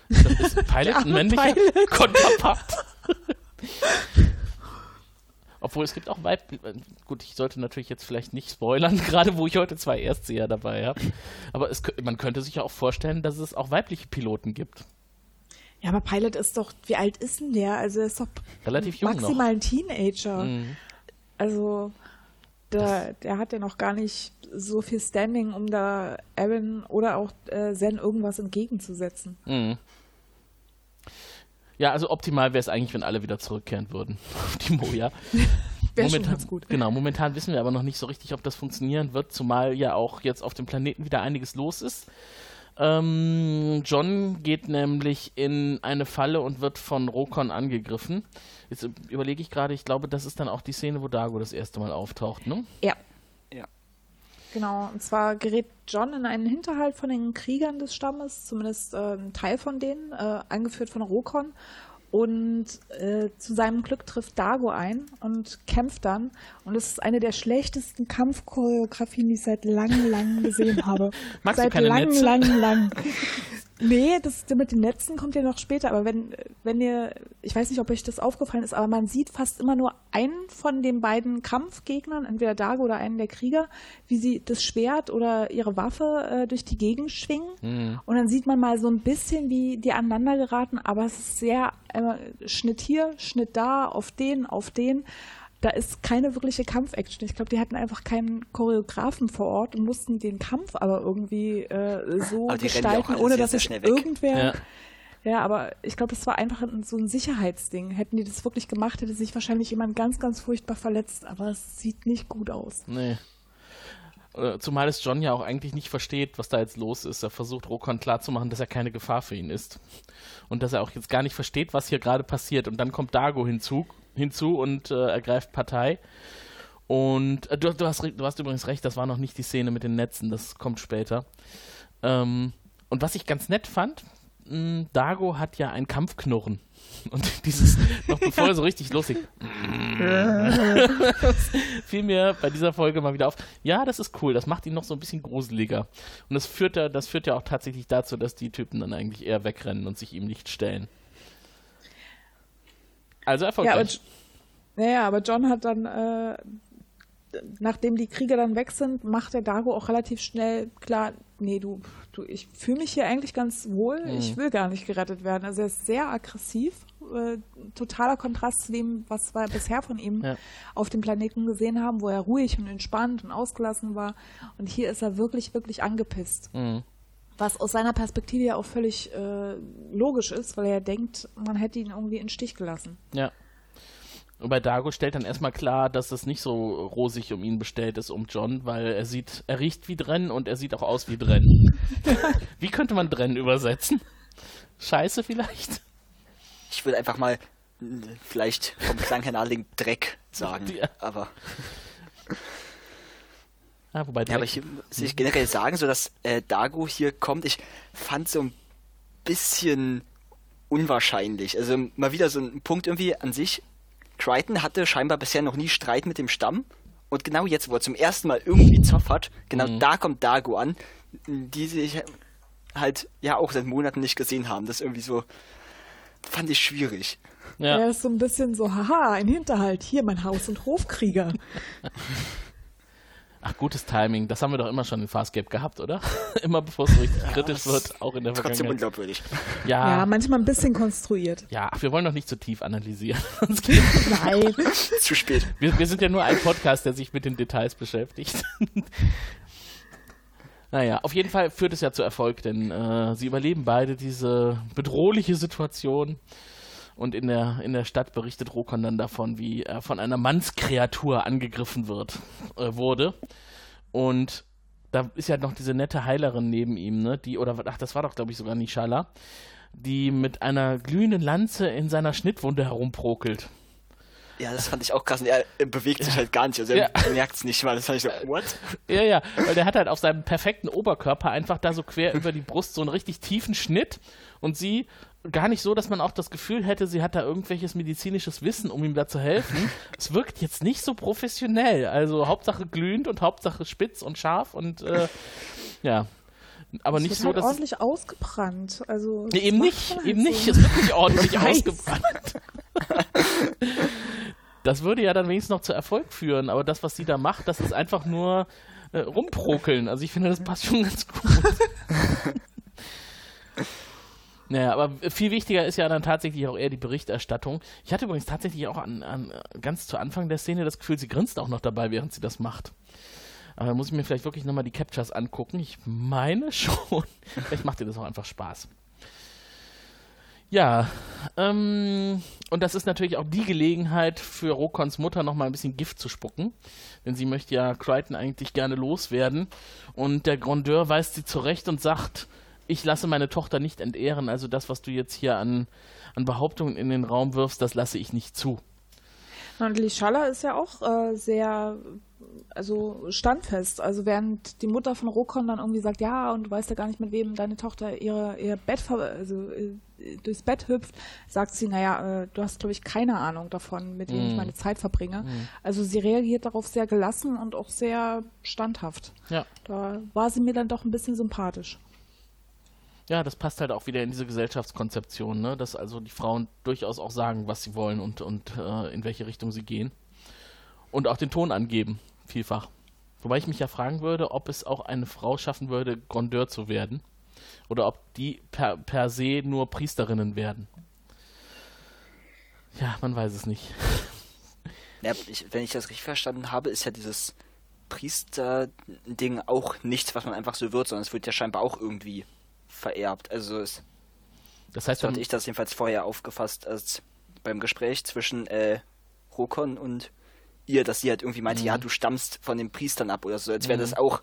Das ist Pilot ein männlicher Pilot. Konterpart. Obwohl es gibt auch Weib. Gut, ich sollte natürlich jetzt vielleicht nicht spoilern, gerade wo ich heute zwei Erstseher dabei habe. Aber es, man könnte sich ja auch vorstellen, dass es auch weibliche Piloten gibt. Ja, aber Pilot ist doch, wie alt ist denn der? Also er ist doch relativ jung maximal noch. ein Teenager. Mhm. Also der, der hat ja noch gar nicht so viel Standing, um da Aaron oder auch äh, Zen irgendwas entgegenzusetzen. Mhm. Ja, also optimal wäre es eigentlich, wenn alle wieder zurückkehren würden auf die Moja. Wäre schon ganz gut. Genau, momentan wissen wir aber noch nicht so richtig, ob das funktionieren wird, zumal ja auch jetzt auf dem Planeten wieder einiges los ist. Ähm, John geht nämlich in eine Falle und wird von Rokon angegriffen. Jetzt überlege ich gerade, ich glaube, das ist dann auch die Szene, wo Dago das erste Mal auftaucht, ne? Ja. Genau, und zwar gerät John in einen Hinterhalt von den Kriegern des Stammes, zumindest äh, ein Teil von denen, äh, angeführt von Rokon. Und äh, zu seinem Glück trifft Dago ein und kämpft dann. Und es ist eine der schlechtesten Kampfchoreografien, die ich seit langem, langem gesehen habe. Magst seit du keine langem, langem, langem. Nee, das mit den Netzen kommt ja noch später, aber wenn, wenn ihr, ich weiß nicht, ob euch das aufgefallen ist, aber man sieht fast immer nur einen von den beiden Kampfgegnern, entweder Dago oder einen der Krieger, wie sie das Schwert oder ihre Waffe äh, durch die Gegend schwingen. Mhm. Und dann sieht man mal so ein bisschen, wie die aneinander geraten, aber es ist sehr äh, Schnitt hier, Schnitt da, auf den, auf den. Da ist keine wirkliche Kampfaction. Ich glaube, die hatten einfach keinen Choreografen vor Ort und mussten den Kampf aber irgendwie äh, so Aber gestalten, ohne dass weg. irgendwer. Ja. Ja. aber ich glaube, das war einfach ein- so ein Sicherheitsding. Hätten die das wirklich gemacht, hätte sich wahrscheinlich jemand ganz, ganz furchtbar verletzt. Aber es sieht nicht gut aus. Nee. Äh, Zumal es John ja auch eigentlich nicht versteht, was da jetzt los ist. Er versucht Rokon klarzumachen, dass er keine Gefahr für ihn ist. Und dass er auch jetzt gar nicht versteht, was hier gerade passiert. Und dann kommt Dago hinzu, hinzu und äh, ergreift Partei. Und äh, du, du, hast, du hast übrigens recht, das war noch nicht die Szene mit den Netzen, das kommt später. Ähm, und was ich ganz nett fand, mh, Dago hat ja ein Kampfknurren. Und dieses, noch bevor er so richtig loslegt, fiel mir bei dieser Folge mal wieder auf. Ja, das ist cool, das macht ihn noch so ein bisschen gruseliger. Und das führt ja, das führt ja auch tatsächlich dazu, dass die Typen dann eigentlich eher wegrennen und sich ihm nicht stellen. Also Ja, aber, erfolgreich. naja, aber John hat dann, äh, nachdem die Krieger dann weg sind, macht der Dago auch relativ schnell klar, nee, du, du ich fühle mich hier eigentlich ganz wohl, Mhm. ich will gar nicht gerettet werden. Also er ist sehr aggressiv, äh, totaler Kontrast zu dem, was wir bisher von ihm Ja. auf dem Planeten gesehen haben, wo er ruhig und entspannt und ausgelassen war. Und hier ist er wirklich, wirklich angepisst. Mhm. Was aus seiner Perspektive ja auch völlig äh, logisch ist, weil er denkt, man hätte ihn irgendwie in den Stich gelassen. Ja. Und bei Dago stellt dann erstmal klar, dass es nicht so rosig um ihn bestellt ist, um John, weil er sieht, er riecht wie Drenn und er sieht auch aus wie Drenn. wie könnte man Drenn übersetzen? Scheiße vielleicht? Ich würde einfach mal äh, vielleicht vom Klang her naheliegend Dreck sagen. Ja. Aber, Ja, wobei ja, aber ich muss ich generell sagen, so dass äh, Dago hier kommt, ich fand so ein bisschen unwahrscheinlich. Also mal wieder so ein Punkt irgendwie an sich. Crichton hatte scheinbar bisher noch nie Streit mit dem Stamm. Und genau jetzt, wo er zum ersten Mal irgendwie Zoff hat, genau Mhm. da kommt Dago an, die sich halt ja auch seit Monaten nicht gesehen haben. Das irgendwie so, fand ich schwierig. ja. Er ist so ein bisschen so, haha, ein Hinterhalt, hier mein Haus- und Hofkrieger. Ach, gutes Timing. Das haben wir doch immer schon in Farscape gehabt, oder? immer bevor es so richtig kritisch das wird, auch in der Trotzdem Vergangenheit. unglaubwürdig. Ja, Ja, manchmal ein bisschen konstruiert. ja, ach, wir wollen doch nicht zu tief analysieren. Nein. Zu spät. wir, wir sind ja nur ein Podcast, der sich mit den Details beschäftigt. naja, auf jeden Fall führt es ja zu Erfolg, denn äh, sie überleben beide diese bedrohliche Situation. Und in der, in der Stadt berichtet Rokon dann davon, wie er von einer Mannskreatur angegriffen wird, äh, wurde. Und da ist ja noch diese nette Heilerin neben ihm, ne? Die, oder ach, das war doch, glaube ich, sogar Nishala, die mit einer glühenden Lanze in seiner Schnittwunde herumprokelt. Ja, das fand ich auch krass. Und er bewegt sich halt gar nicht. Also er merkt es nicht mal. Das fand ich so, what? Ja, ja, weil der hat halt auf seinem perfekten Oberkörper einfach da so quer über die Brust so einen richtig tiefen Schnitt und sie gar nicht so, dass man auch das Gefühl hätte, sie hat da irgendwelches medizinisches Wissen, um ihm da zu helfen. Es wirkt jetzt nicht so professionell. Also Hauptsache glühend und Hauptsache spitz und scharf und äh, ja. Aber Es nicht wird so, halt dass. es- ordentlich ausgebrannt. Also Nee, eben nicht, eben halt nicht. so. Es wird nicht ordentlich ausgebrannt. Das würde ja dann wenigstens noch zu Erfolg führen, aber das, was sie da macht, das ist einfach nur äh, rumprokeln. Also ich finde, das passt schon ganz gut. Naja, aber viel wichtiger ist ja dann tatsächlich auch eher die Berichterstattung. Ich hatte übrigens tatsächlich auch an, an ganz zu Anfang der Szene das Gefühl, sie grinst auch noch dabei, während sie das macht. Aber da muss ich mir vielleicht wirklich nochmal die Captures angucken. Ich meine schon. vielleicht macht ihr das auch einfach Spaß. Ja, ähm, und das ist natürlich auch die Gelegenheit für Rokons Mutter nochmal ein bisschen Gift zu spucken. Denn sie möchte ja Crichton eigentlich gerne loswerden. Und der Grandeur weist sie zurecht und sagt, ich lasse meine Tochter nicht entehren. Also das, was du jetzt hier an, an Behauptungen in den Raum wirfst, das lasse ich nicht zu. Und Lishala ist ja auch äh, sehr also standfest. Also während die Mutter von Rokon dann irgendwie sagt, ja, und du weißt ja gar nicht, mit wem deine Tochter ihre, ihr Bett also äh, durchs Bett hüpft, sagt sie, naja, äh, du hast, glaube ich, keine Ahnung davon, mit wem mm. ich meine Zeit verbringe. Mm. Also sie reagiert darauf sehr gelassen und auch sehr standhaft. Ja. Da war sie mir dann doch ein bisschen sympathisch. Ja, das passt halt auch wieder in diese Gesellschaftskonzeption, ne? dass also die Frauen durchaus auch sagen, was sie wollen und, und äh, in welche Richtung sie gehen. Und auch den Ton angeben, vielfach. Wobei ich mich ja fragen würde, ob es auch eine Frau schaffen würde, Grandeur zu werden. Oder ob die per, per se nur Priesterinnen werden. Ja, man weiß es nicht. Ja, ich, wenn ich das richtig verstanden habe, ist ja dieses Priester-Ding auch nichts, was man einfach so wird, sondern es wird ja scheinbar auch irgendwie vererbt. Also es, das heißt, so hatte ich das jedenfalls vorher aufgefasst, als beim Gespräch zwischen äh, Rokon und ihr, dass sie halt irgendwie meinte, mhm. ja, du stammst von den Priestern ab oder so, als wäre mhm. das auch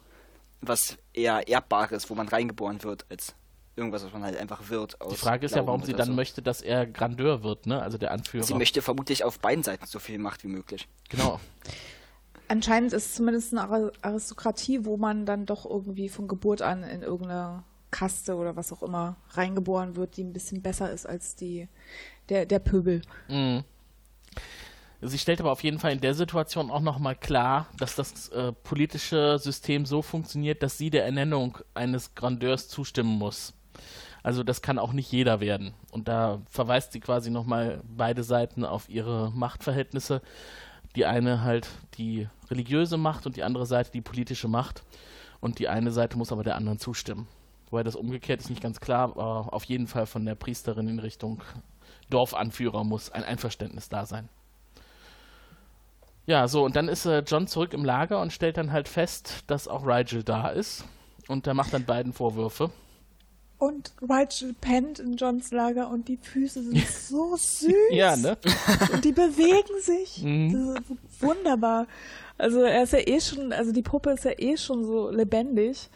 was eher Erbbares, wo man reingeboren wird, als irgendwas, was man halt einfach wird. Die Frage ist Glauben ja, warum sie dann so. möchte, dass er Grandeur wird, ne? Also der Anführer. Sie möchte vermutlich auf beiden Seiten so viel Macht wie möglich. Genau. Anscheinend ist es zumindest eine Aristokratie, wo man dann doch irgendwie von Geburt an in irgendeine Kaste oder was auch immer reingeboren wird, die ein bisschen besser ist als die der, der Pöbel. Mhm. Sie stellt aber auf jeden Fall in der Situation auch nochmal klar, dass das äh, politische System so funktioniert, dass sie der Ernennung eines Grandeurs zustimmen muss. Also das kann auch nicht jeder werden. Und da verweist sie quasi nochmal beide Seiten auf ihre Machtverhältnisse. Die eine halt die religiöse Macht und die andere Seite die politische Macht. Und die eine Seite muss aber der anderen zustimmen. Wobei das umgekehrt ist nicht ganz klar, aber auf jeden Fall von der Priesterin in Richtung Dorfanführer muss ein Einverständnis da sein. Ja, so, und dann ist äh, John zurück im Lager und stellt dann halt fest, dass auch Rigel da ist. Und er macht dann beiden Vorwürfe. Und Rigel pennt in Johns Lager und die Füße sind so süß. ja, ne? Und die bewegen sich. Mhm. Wunderbar. Also er ist ja eh schon, also die Puppe ist ja eh schon so lebendig.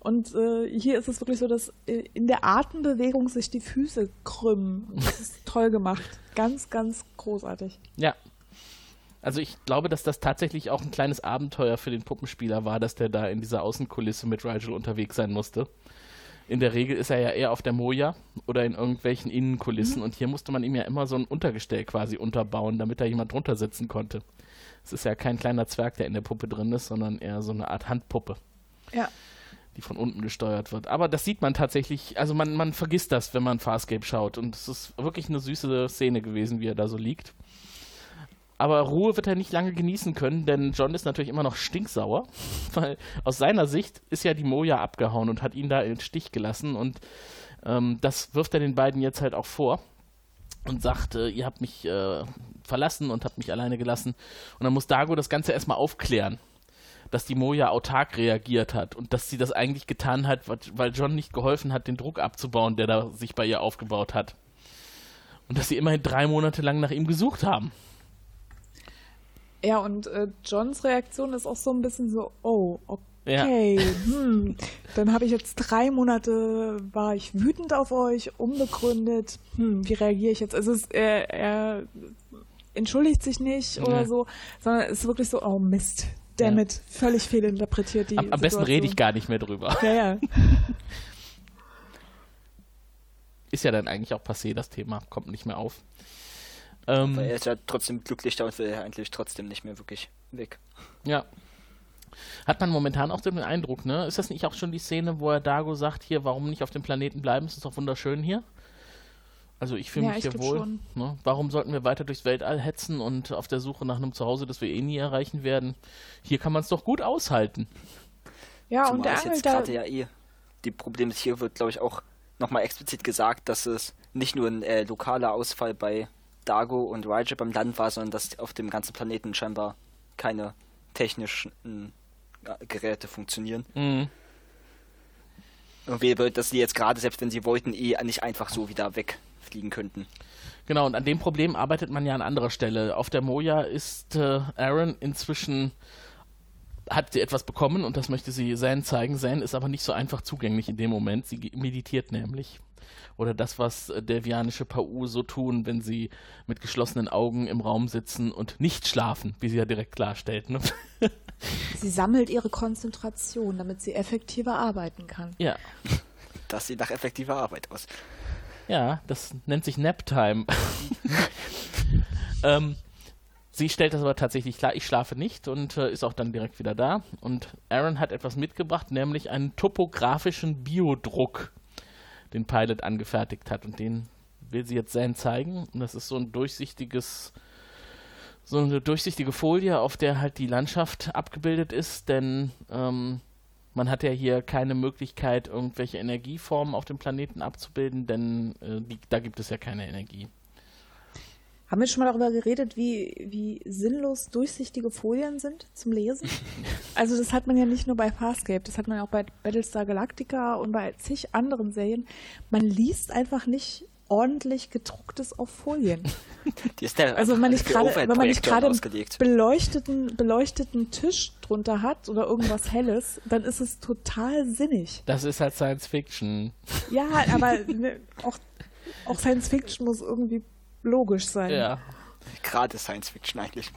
Und äh, hier ist es wirklich so, dass äh, in der Atembewegung sich die Füße krümmen. Das ist toll gemacht. Ganz, ganz großartig. Ja, also ich glaube, dass das tatsächlich auch ein kleines Abenteuer für den Puppenspieler war, dass der da in dieser Außenkulisse mit Rigel unterwegs sein musste. In der Regel ist er ja eher auf der Moja oder in irgendwelchen Innenkulissen mhm. und hier musste man ihm ja immer so ein Untergestell quasi unterbauen, damit da jemand drunter sitzen konnte. Es ist ja kein kleiner Zwerg, der in der Puppe drin ist, sondern eher so eine Art Handpuppe. Ja. Die von unten gesteuert wird. Aber das sieht man tatsächlich, also man, man vergisst das, wenn man Farscape schaut. Und es ist wirklich eine süße Szene gewesen, wie er da so liegt. Aber Ruhe wird er nicht lange genießen können, denn John ist natürlich immer noch stinksauer, weil aus seiner Sicht ist ja die Moja abgehauen und hat ihn da im Stich gelassen und ähm, das wirft er den beiden jetzt halt auch vor und sagt, äh, ihr habt mich äh, verlassen und habt mich alleine gelassen. Und dann muss Dago das Ganze erstmal aufklären, dass die Moja autark reagiert hat und dass sie das eigentlich getan hat, weil John nicht geholfen hat, den Druck abzubauen, der da sich bei ihr aufgebaut hat. Und dass sie immerhin drei Monate lang nach ihm gesucht haben. Ja, und äh, Johns Reaktion ist auch so ein bisschen so, oh, okay, ja. hm, dann habe ich jetzt drei Monate, war ich wütend auf euch, unbegründet, hm, wie reagiere ich jetzt? Also es, er, er entschuldigt sich nicht ja. oder so, sondern es ist wirklich so, oh Mist, damit ja. völlig fehlinterpretiert die Am, am besten rede ich gar nicht mehr drüber. Ja, ja. ist ja dann eigentlich auch passé, das Thema, kommt nicht mehr auf. Ähm, er ist ja trotzdem glücklich da und will ja eigentlich trotzdem nicht mehr wirklich weg. Ja. Hat man momentan auch den Eindruck, ne? Ist das nicht auch schon die Szene, wo er Dago sagt, hier, warum nicht auf dem Planeten bleiben? Es ist doch wunderschön hier. Also ich fühle ja, mich hier wohl. Ne? Warum sollten wir weiter durchs Weltall hetzen und auf der Suche nach einem Zuhause, das wir eh nie erreichen werden? Hier kann man es doch gut aushalten. Ja, Zumal und der jetzt gerade ja eh. Die Problem ist, hier wird, glaube ich, auch nochmal explizit gesagt, dass es nicht nur ein äh, lokaler Ausfall bei Dago und Raja beim Land war, sondern dass auf dem ganzen Planeten scheinbar keine technischen äh, Geräte funktionieren. Mhm. Irgendwie, dass sie jetzt gerade, selbst wenn sie wollten, eh nicht einfach so wieder wegfliegen könnten. Genau, und an dem Problem arbeitet man ja an anderer Stelle. Auf der Moja ist äh, Aaron inzwischen hat sie etwas bekommen und das möchte sie Zan zeigen. Zan ist aber nicht so einfach zugänglich in dem Moment. Sie meditiert nämlich. Oder das, was äh, delvianische Pau so tun, wenn sie mit geschlossenen Augen im Raum sitzen und nicht schlafen, wie sie ja direkt klarstellt. Ne? Sie sammelt ihre Konzentration, damit sie effektiver arbeiten kann. Ja. Das sieht nach effektiver Arbeit aus. Ja, das nennt sich Naptime. ähm, sie stellt das aber tatsächlich klar, ich schlafe nicht und äh, ist auch dann direkt wieder da. Und Aaron hat etwas mitgebracht, nämlich einen topografischen Biodruck, den Pilot angefertigt hat. Und den will sie jetzt Zane zeigen. Und das ist so ein durchsichtiges, so eine durchsichtige Folie, auf der halt die Landschaft abgebildet ist, denn ähm, man hat ja hier keine Möglichkeit, irgendwelche Energieformen auf dem Planeten abzubilden, denn äh, die, da gibt es ja keine Energie. Haben wir schon mal darüber geredet, wie, wie sinnlos durchsichtige Folien sind zum Lesen? also das hat man ja nicht nur bei Farscape, das hat man ja auch bei Battlestar Galactica und bei zig anderen Serien. Man liest einfach nicht ordentlich gedrucktes auf Folien. also wenn man nicht gerade, wenn man nicht gerade einen beleuchteten, beleuchteten Tisch drunter hat oder irgendwas Helles, dann ist es total sinnig. Das ist halt Science Fiction. Ja, aber ne, auch, auch Science Fiction muss irgendwie logisch sein. Ja. Gerade Science Fiction eigentlich.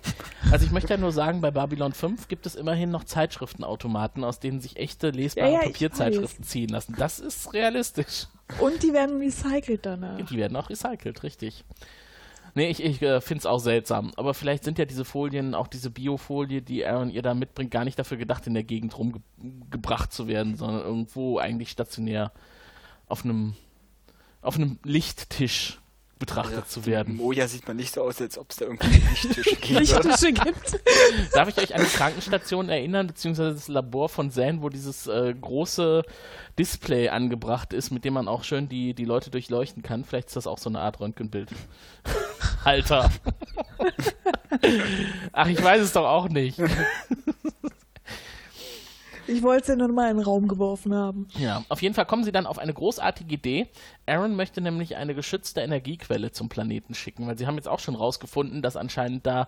Also ich möchte ja nur sagen, bei Babylon 5 gibt es immerhin noch Zeitschriftenautomaten, aus denen sich echte lesbare ja, ja, Papierzeitschriften ziehen lassen. Das ist realistisch. Und die werden recycelt danach. Die werden auch recycelt, richtig. Nee, ich, ich äh, finde es auch seltsam. Aber vielleicht sind ja diese Folien, auch diese Biofolie, die Aaron ihr da mitbringt, gar nicht dafür gedacht, in der Gegend rumgebracht zu werden, sondern irgendwo eigentlich stationär auf einem auf einem Lichttisch betrachtet ja, zu werden. Moja sieht man nicht so aus, als ob es da irgendwie Lichttische gibt. Lichttische gibt. Darf ich euch an die Krankenstation erinnern, beziehungsweise das Labor von Zan, wo dieses äh, große Display angebracht ist, mit dem man auch schön die, die Leute durchleuchten kann? Vielleicht ist das auch so eine Art Röntgenbild. Alter. Ach, ich weiß es doch auch nicht. Ich wollte ja nur mal in den Raum geworfen haben. Ja, auf jeden Fall kommen sie dann auf eine großartige Idee. Aaron möchte nämlich eine geschützte Energiequelle zum Planeten schicken, weil sie haben jetzt auch schon rausgefunden, dass anscheinend da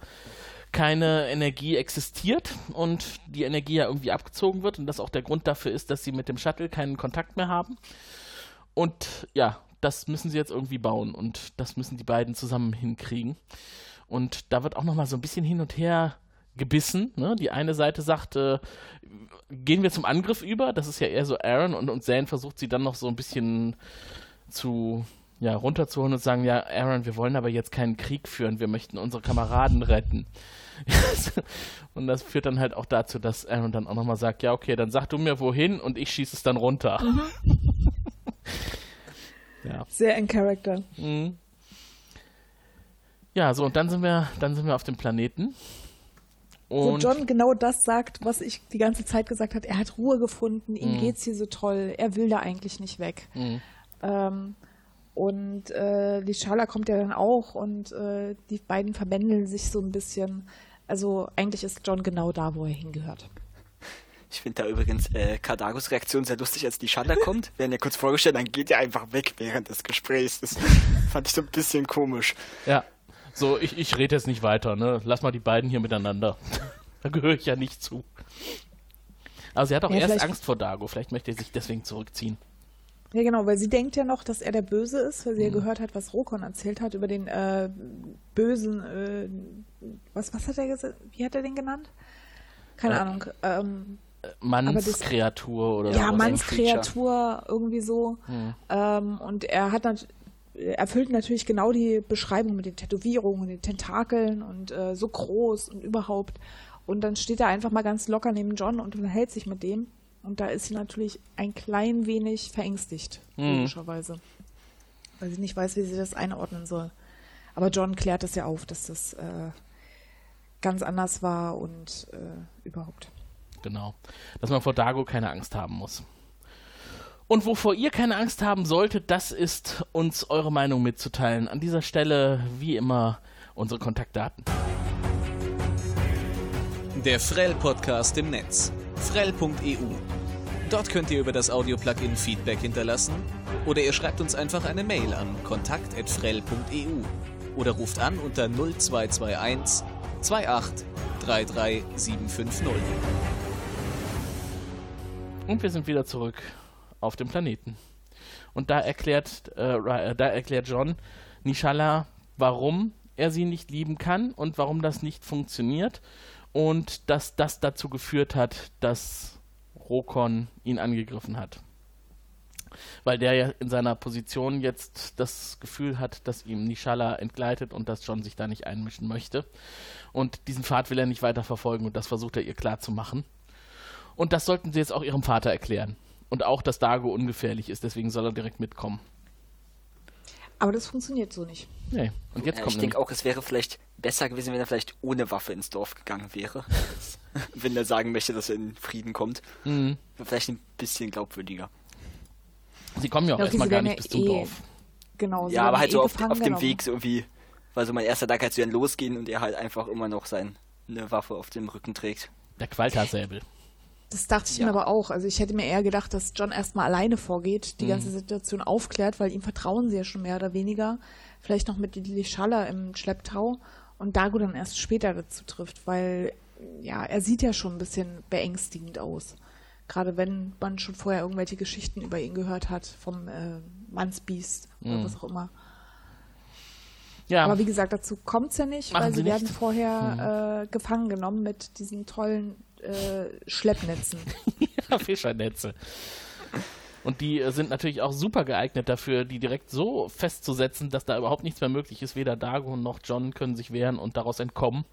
keine Energie existiert und die Energie ja irgendwie abgezogen wird und das auch der Grund dafür ist, dass sie mit dem Shuttle keinen Kontakt mehr haben. Und ja, das müssen sie jetzt irgendwie bauen und das müssen die beiden zusammen hinkriegen. Und da wird auch noch mal so ein bisschen hin und her gebissen. Ne? Die eine Seite sagt, äh, gehen wir zum Angriff über. Das ist ja eher so Aaron und, und Zane versucht sie dann noch so ein bisschen zu ja, runterzuholen und sagen, ja, Aaron, wir wollen aber jetzt keinen Krieg führen, wir möchten unsere Kameraden retten. und das führt dann halt auch dazu, dass Aaron dann auch nochmal sagt, ja, okay, dann sag du mir wohin und ich schieße es dann runter. Mhm. ja. Sehr in Character. Mhm. Ja, so, und dann sind wir, dann sind wir auf dem Planeten. Und Wo John genau das sagt, was ich die ganze Zeit gesagt habe. Er hat Ruhe gefunden, ihm mhm. geht's hier so toll, er will da eigentlich nicht weg. Mhm. Ähm, und äh, die Schala kommt ja dann auch und äh, die beiden verbändeln sich so ein bisschen. Also eigentlich ist John genau da, wo er hingehört. Ich finde da übrigens äh, Kardagos Reaktion sehr lustig, als die Schanda kommt. Werden ja kurz vorgestellt, dann geht er einfach weg während des Gesprächs. Das fand ich so ein bisschen komisch. Ja, so, ich, ich rede jetzt nicht weiter, ne? Lass mal die beiden hier miteinander. da gehöre ich ja nicht zu. Aber sie hat auch ja, erst Angst vor Dago. Vielleicht möchte er sich deswegen zurückziehen. Ja, genau, weil sie denkt ja noch, dass er der Böse ist, weil sie mhm. ja gehört hat, was Rokon erzählt hat über den äh, bösen, äh, was, was hat er gesagt? Wie hat er den genannt? Keine äh, Ahnung. Ähm, Mannskreatur oder so. Ja, Mannskreatur, irgendwie so. Mhm. Ähm, und er hat natürlich erfüllt natürlich genau die Beschreibung mit den Tätowierungen, den Tentakeln und äh, so groß und überhaupt. Und dann steht er einfach mal ganz locker neben John und unterhält sich mit dem. Und da ist sie natürlich ein klein wenig verängstigt, mhm. logischerweise. Weil sie nicht weiß, wie sie das einordnen soll. Aber John klärt es ja auf, dass das äh, ganz anders war und äh, überhaupt. Genau. Dass man vor Dago keine Angst haben muss. Und wovor ihr keine Angst haben solltet, das ist uns eure Meinung mitzuteilen. An dieser Stelle, wie immer, unsere Kontaktdaten. Der Frell-Podcast im Netz. Frell.eu. Dort könnt ihr über das Audio-Plugin Feedback hinterlassen oder ihr schreibt uns einfach eine Mail an kontakt.frell.eu oder ruft an unter 0221 28 33 750. Und wir sind wieder zurück auf dem Planeten. Und da erklärt, äh, da erklärt John Nishala, warum er sie nicht lieben kann und warum das nicht funktioniert und dass das dazu geführt hat, dass Rokon ihn angegriffen hat. Weil der ja in seiner Position jetzt das Gefühl hat, dass ihm Nishala entgleitet und dass John sich da nicht einmischen möchte. Und diesen Pfad will er nicht weiter verfolgen und das versucht er ihr klarzumachen. Und das sollten sie jetzt auch ihrem Vater erklären. Und auch, dass Dago ungefährlich ist, deswegen soll er direkt mitkommen. Aber das funktioniert so nicht. Nee. Und jetzt ja, kommt ich denke auch, es wäre vielleicht besser gewesen, wenn er vielleicht ohne Waffe ins Dorf gegangen wäre. wenn er sagen möchte, dass er in Frieden kommt. Mhm. Vielleicht ein bisschen glaubwürdiger. Sie kommen ja auch ja, erstmal gar nicht bis zum eh, Dorf. Genau. Ja, aber halt so auf, auf dem Weg so irgendwie, weil so mein erster Tag, als wir dann losgehen und er halt einfach immer noch seine Waffe auf dem Rücken trägt. Der Qualta-Säbel. Das dachte ich ja. mir aber auch. Also ich hätte mir eher gedacht, dass John erstmal alleine vorgeht, die mhm. ganze Situation aufklärt, weil ihm vertrauen sie ja schon mehr oder weniger. Vielleicht noch mit Lili Schaller im Schlepptau und Dago dann erst später dazu trifft, weil ja, er sieht ja schon ein bisschen beängstigend aus. Gerade wenn man schon vorher irgendwelche Geschichten über ihn gehört hat, vom äh, Mannsbiest mhm. oder was auch immer. Ja. Aber wie gesagt, dazu kommt es ja nicht, Machen weil sie, sie werden vorher mhm. äh, gefangen genommen mit diesen tollen äh, Schleppnetzen. ja, Fischernetze. Und die äh, sind natürlich auch super geeignet dafür, die direkt so festzusetzen, dass da überhaupt nichts mehr möglich ist. Weder Dago noch John können sich wehren und daraus entkommen.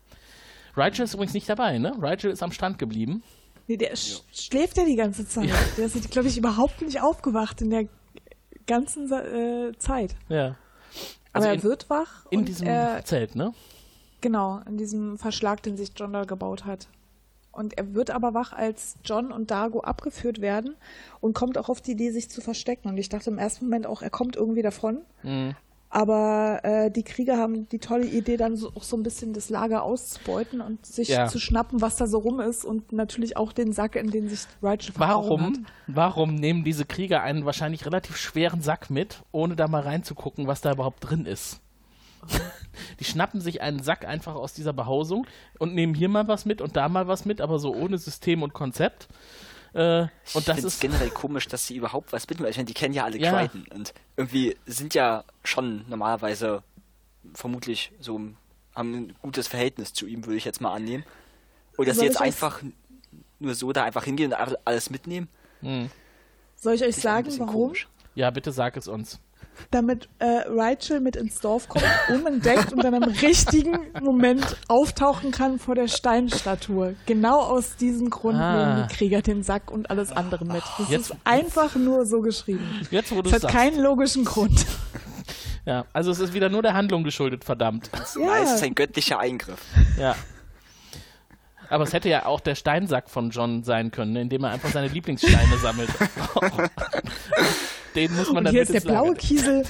Rigel ist übrigens nicht dabei, ne? Rigel ist am Strand geblieben. Nee, der ja. schläft ja die ganze Zeit. Ja. Der ist, glaube ich, überhaupt nicht aufgewacht in der ganzen äh, Zeit. Ja. Also Aber er in, wird wach. In diesem er, Zelt, ne? Genau, in diesem Verschlag, den sich John da gebaut hat. Und er wird aber wach, als John und Dago abgeführt werden und kommt auch auf die Idee, sich zu verstecken. Und ich dachte im ersten Moment auch, er kommt irgendwie davon. Mhm. Aber äh, die Krieger haben die tolle Idee, dann so, auch so ein bisschen das Lager auszubeuten und sich ja. zu schnappen, was da so rum ist und natürlich auch den Sack, in den sich Rachel warum, hat. Warum nehmen diese Krieger einen wahrscheinlich relativ schweren Sack mit, ohne da mal reinzugucken, was da überhaupt drin ist? Die schnappen sich einen Sack einfach aus dieser Behausung und nehmen hier mal was mit und da mal was mit, aber so ohne System und Konzept. Äh, und das ist generell komisch, dass sie überhaupt was mitnehmen. Ich meine, die kennen ja alle ja. Crichton und irgendwie sind ja schon normalerweise vermutlich so haben ein gutes Verhältnis zu ihm, würde ich jetzt mal annehmen. Und dass sie jetzt einfach nur so da einfach hingehen und alles mitnehmen. Hm. Soll ich euch sagen, warum? Komisch. Ja, bitte sag es uns damit äh, Rachel mit ins Dorf kommt, unentdeckt und dann im richtigen Moment auftauchen kann vor der Steinstatue. Genau aus diesem Grund ah. nehmen die Krieger den Sack und alles andere mit. Das jetzt, ist einfach nur so geschrieben. Jetzt, wo du es hat sagst. keinen logischen Grund. Ja, also es ist wieder nur der Handlung geschuldet, verdammt. Ja. Es ist ein göttlicher Eingriff. Ja. Aber es hätte ja auch der Steinsack von John sein können, ne, indem er einfach seine Lieblingssteine sammelt. Den muss man Und dann hier ist der blaue Kiesel.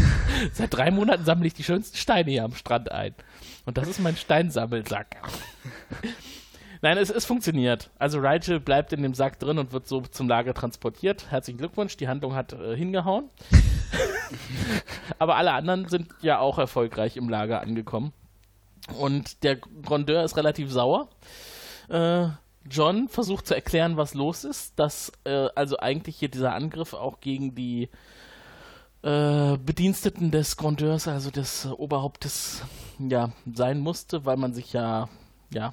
Seit drei Monaten sammle ich die schönsten Steine hier am Strand ein. Und das ist mein Steinsammelsack. Nein, es, es funktioniert. Also Rigel bleibt in dem Sack drin und wird so zum Lager transportiert. Herzlichen Glückwunsch, die Handlung hat äh, hingehauen. Aber alle anderen sind ja auch erfolgreich im Lager angekommen. Und der Grandeur ist relativ sauer. Äh, John versucht zu erklären, was los ist, dass äh, also eigentlich hier dieser Angriff auch gegen die äh, Bediensteten des Grandeurs, also des Oberhauptes, ja, sein musste, weil man sich ja, ja,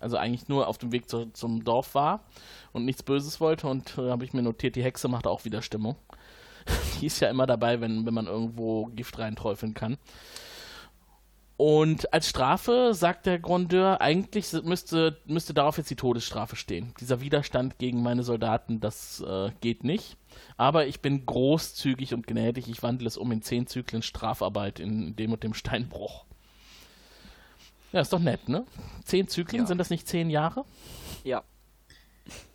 also eigentlich nur auf dem Weg zu, zum Dorf war und nichts Böses wollte und äh, habe ich mir notiert, die Hexe macht auch wieder Stimmung. die ist ja immer dabei, wenn, wenn man irgendwo Gift reinträufeln kann. Und als Strafe sagt der Grandeur, eigentlich müsste, müsste darauf jetzt die Todesstrafe stehen. Dieser Widerstand gegen meine Soldaten, das äh, geht nicht. Aber ich bin großzügig und gnädig. Ich wandle es um in zehn Zyklen Strafarbeit in dem und dem Steinbruch. Ja, ist doch nett, ne? Zehn Zyklen, ja. sind das nicht zehn Jahre? Ja.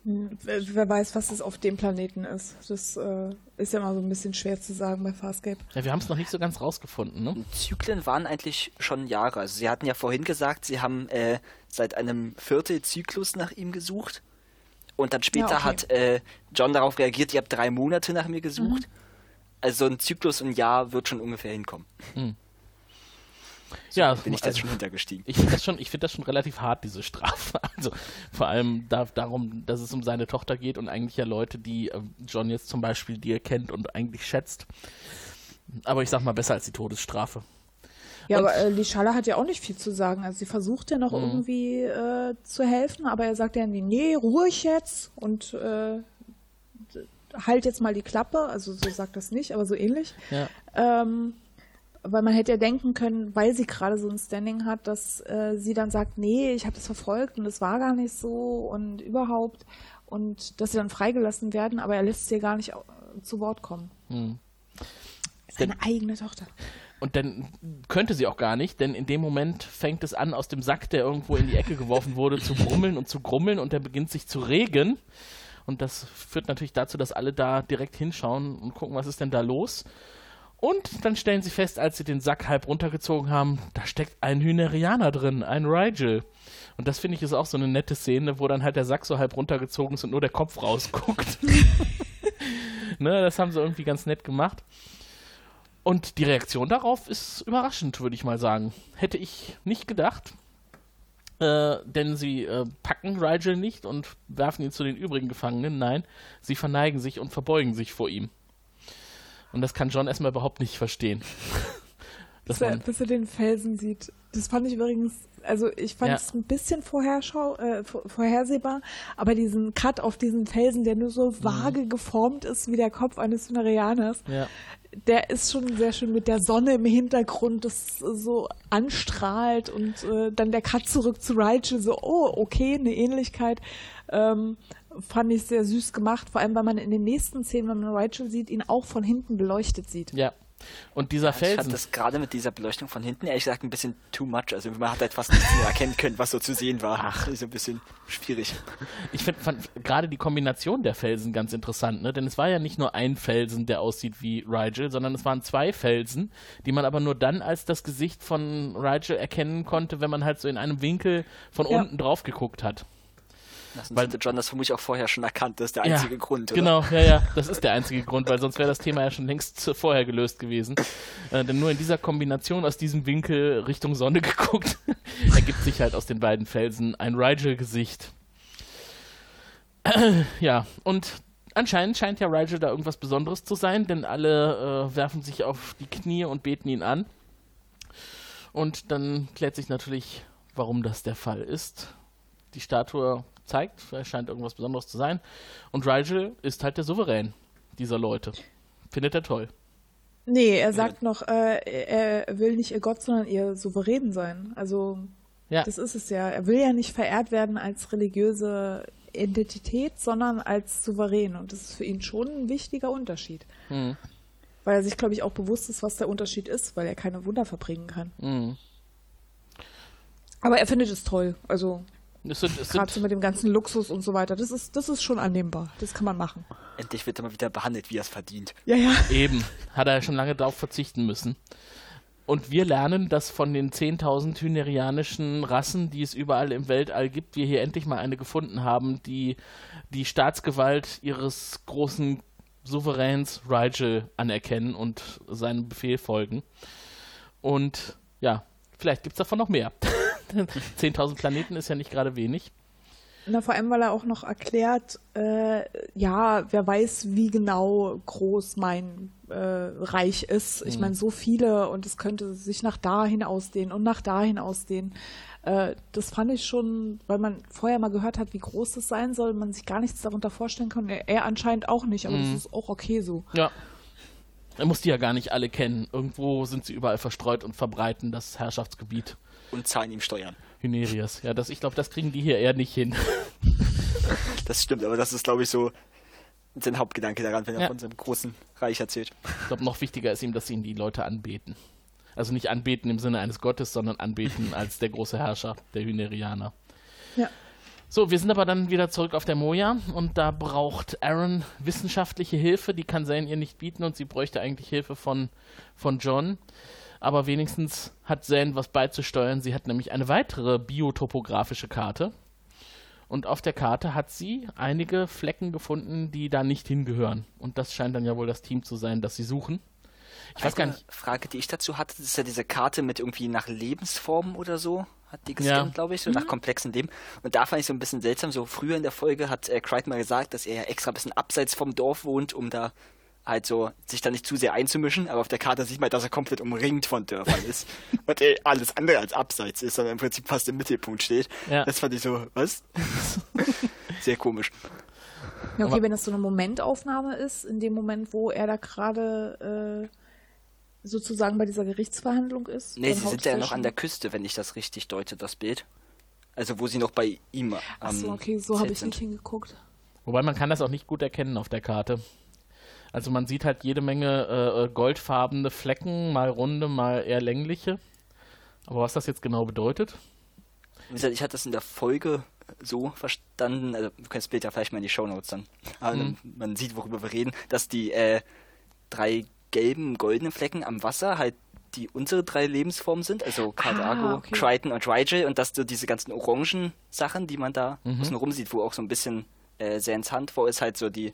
Wer weiß, was es auf dem Planeten ist. Das äh, ist ja mal so ein bisschen schwer zu sagen bei Farscape. Ja, wir haben es noch nicht so ganz rausgefunden, ne? Zyklen waren eigentlich schon Jahre. Also sie hatten ja vorhin gesagt, sie haben äh, seit einem Viertelzyklus nach ihm gesucht. Und dann später ja, okay. hat äh, John darauf reagiert, ihr habt drei Monate nach mir gesucht. Mhm. Also so ein Zyklus ein Jahr wird schon ungefähr hinkommen. Mhm. So Ja, bin ich also- schon hintergestiegen. Ich finde das, schon- ich find das schon relativ hart, diese Strafe. Also vor allem da, darum, dass es um seine Tochter geht und eigentlich ja Leute, die äh, John jetzt zum Beispiel, die er kennt und eigentlich schätzt. Aber ich sag mal, besser als die Todesstrafe. Ja, Und- aber äh, Lishala hat ja auch nicht viel zu sagen. Also sie versucht ja noch Mhm. irgendwie äh, zu helfen, aber er sagt ja irgendwie, nee, ruhig jetzt und äh, halt jetzt mal die Klappe. Also so sagt das nicht, aber so ähnlich. Ja. Ähm, weil man hätte ja denken können, weil sie gerade so ein Standing hat, dass äh, sie dann sagt, nee, ich habe das verfolgt und es war gar nicht so und überhaupt und dass sie dann freigelassen werden, aber er lässt sie ja gar nicht äh, zu Wort kommen. Hm. Seine eigene Tochter. Und dann könnte sie auch gar nicht, denn in dem Moment fängt es an, aus dem Sack, der irgendwo in die Ecke geworfen wurde, zu brummeln und zu grummeln und der beginnt sich zu regen. Und das führt natürlich dazu, dass alle da direkt hinschauen und gucken, was ist denn da los. Und dann stellen sie fest, als sie den Sack halb runtergezogen haben, da steckt ein Hynerianer drin, ein Rigel. Und das finde ich ist auch so eine nette Szene, wo dann halt der Sack so halb runtergezogen ist und nur der Kopf rausguckt. ne, das haben sie irgendwie ganz nett gemacht. Und die Reaktion darauf ist überraschend, würde ich mal sagen. Hätte ich nicht gedacht. Äh, denn sie äh, packen Rigel nicht und werfen ihn zu den übrigen Gefangenen. Nein, sie verneigen sich und verbeugen sich vor ihm. Und das kann John erstmal überhaupt nicht verstehen. Dass bis, er, bis er den Felsen sieht. Das fand ich übrigens, also ich fand Ja. es ein bisschen vorherschau, äh, vor- vorhersehbar, aber diesen Cut auf diesen Felsen, der nur so vage geformt ist wie der Kopf eines Hynerianers, ja. der ist schon sehr schön mit der Sonne im Hintergrund, das so anstrahlt und äh, dann der Cut zurück zu Rachel, so, oh, okay, eine Ähnlichkeit. Ähm, fand ich sehr süß gemacht, vor allem weil man in den nächsten Szenen, wenn man Rachel sieht, ihn auch von hinten beleuchtet sieht. ja. Und dieser Ich fand Felsen. das gerade mit dieser Beleuchtung von hinten ehrlich gesagt ein bisschen too much. Also man hat halt fast nichts mehr erkennen können, was so zu sehen war. Ach, ist ein bisschen schwierig. Ich find, fand gerade die Kombination der Felsen ganz interessant, ne? denn es war ja nicht nur ein Felsen, der aussieht wie Rigel, sondern es waren zwei Felsen, die man aber nur dann als das Gesicht von Rigel erkennen konnte, wenn man halt so in einem Winkel von Ja. unten drauf geguckt hat. Weil- John das vermutlich auch vorher schon erkannt. Das ist der Ja, einzige Grund. Oder? Genau, ja, ja, das ist der einzige Grund, weil sonst wäre das Thema ja schon längst vorher gelöst gewesen. Äh, denn nur in dieser Kombination aus diesem Winkel Richtung Sonne geguckt, ergibt sich halt aus den beiden Felsen ein Rigel-Gesicht. ja, und anscheinend scheint ja Rigel da irgendwas Besonderes zu sein, denn alle äh, werfen sich auf die Knie und beten ihn an. Und dann klärt sich natürlich, warum das der Fall ist. Die Statue zeigt, er scheint irgendwas Besonderes zu sein. Und Rigel ist halt der Souverän dieser Leute. Findet er toll. Nee, er sagt noch, äh, er will nicht ihr Gott, sondern ihr Souverän sein. Also Ja. das ist es ja. Er will ja nicht verehrt werden als religiöse Identität, sondern als Souverän. Und das ist für ihn schon ein wichtiger Unterschied. Mhm. Weil er sich, glaube ich, auch bewusst ist, was der Unterschied ist, weil er keine Wunder verbringen kann. Mhm. Aber er findet es toll. Also Es sind, es gerade so mit dem ganzen Luxus und so weiter. Das ist, das ist schon annehmbar. Das kann man machen. Endlich wird er mal wieder behandelt, wie er es verdient. Ja, ja. eben, hat er ja schon lange darauf verzichten müssen. Und wir lernen, dass von den 10.000 hynerianischen Rassen, die es überall im Weltall gibt, wir hier endlich mal eine gefunden haben, die die Staatsgewalt ihres großen Souveräns Rigel anerkennen und seinem Befehl folgen. Und ja, vielleicht gibt es davon noch mehr. 10.000 Planeten ist ja nicht gerade wenig. Na, vor allem, weil er auch noch erklärt, äh, ja, wer weiß, wie genau groß mein äh, Reich ist. Ich meine, so viele und es könnte sich nach dahin ausdehnen und nach dahin ausdehnen. Äh, das fand ich schon, weil man vorher mal gehört hat, wie groß es sein soll, man sich gar nichts darunter vorstellen kann. Er, er anscheinend auch nicht, aber das ist auch okay so. Ja. Er muss die ja gar nicht alle kennen. Irgendwo sind sie überall verstreut und verbreiten das Herrschaftsgebiet Und zahlen ihm Steuern. Hynerias. Ja, das, ich glaube, das kriegen die hier eher nicht hin. Das stimmt, aber das ist, glaube ich, so sein Hauptgedanke daran, wenn er Ja. von seinem großen Reich erzählt. Ich glaube, noch wichtiger ist ihm, dass ihn die Leute anbeten. Also nicht anbeten im Sinne eines Gottes, sondern anbeten als der große Herrscher der Hynerianer. Ja. So, wir sind aber dann wieder zurück auf der Moja und da braucht Aaron wissenschaftliche Hilfe, die kann Zane ihr nicht bieten und sie bräuchte eigentlich Hilfe von, von John. Aber wenigstens hat Zane was beizusteuern. Sie hat nämlich eine weitere biotopografische Karte. Und auf der Karte hat sie einige Flecken gefunden, die da nicht hingehören. Und das scheint dann ja wohl das Team zu sein, das sie suchen. Ich weiß gar nicht. Frage, die ich dazu hatte, ist ja diese Karte mit irgendwie nach Lebensformen oder so. Hat die gescannt, ja. glaube ich, so mhm. nach komplexen Leben. Und da fand ich so ein bisschen seltsam. So früher in der Folge hat äh, Crichton mal gesagt, dass er ja extra ein bisschen abseits vom Dorf wohnt, um da halt so sich da nicht zu sehr einzumischen, aber auf der Karte sieht man, dass er komplett umringt von Dörfern ist und er alles andere als abseits ist, sondern im Prinzip fast im Mittelpunkt steht. Ja. Das fand ich so, was? sehr komisch. Ja, okay, wenn das so eine Momentaufnahme ist, in dem Moment, wo er da gerade äh, sozusagen bei dieser Gerichtsverhandlung ist. Nee, sie sind ja noch an der Küste, wenn ich das richtig deute, das Bild. Also wo sie noch bei ihm. Ähm, Achso, okay, so habe ich nicht hingeguckt. Wobei man kann das auch nicht gut erkennen auf der Karte. Also man sieht halt jede Menge äh, äh, goldfarbene Flecken, mal runde, mal eher längliche. Aber was das jetzt genau bedeutet? Wie gesagt, ich hatte das in der Folge so verstanden, also wir können das Bild ja vielleicht mal in die Shownotes dann, aber mhm. man sieht, worüber wir reden, dass die äh, drei gelben, goldenen Flecken am Wasser halt die unsere drei Lebensformen sind, also Cardago, ah, okay. Triton und Rigel und dass du diese ganzen orangen Sachen, die man da mhm. außen rum sieht, wo auch so ein bisschen äh, sehr ins Hand vor ist, halt so die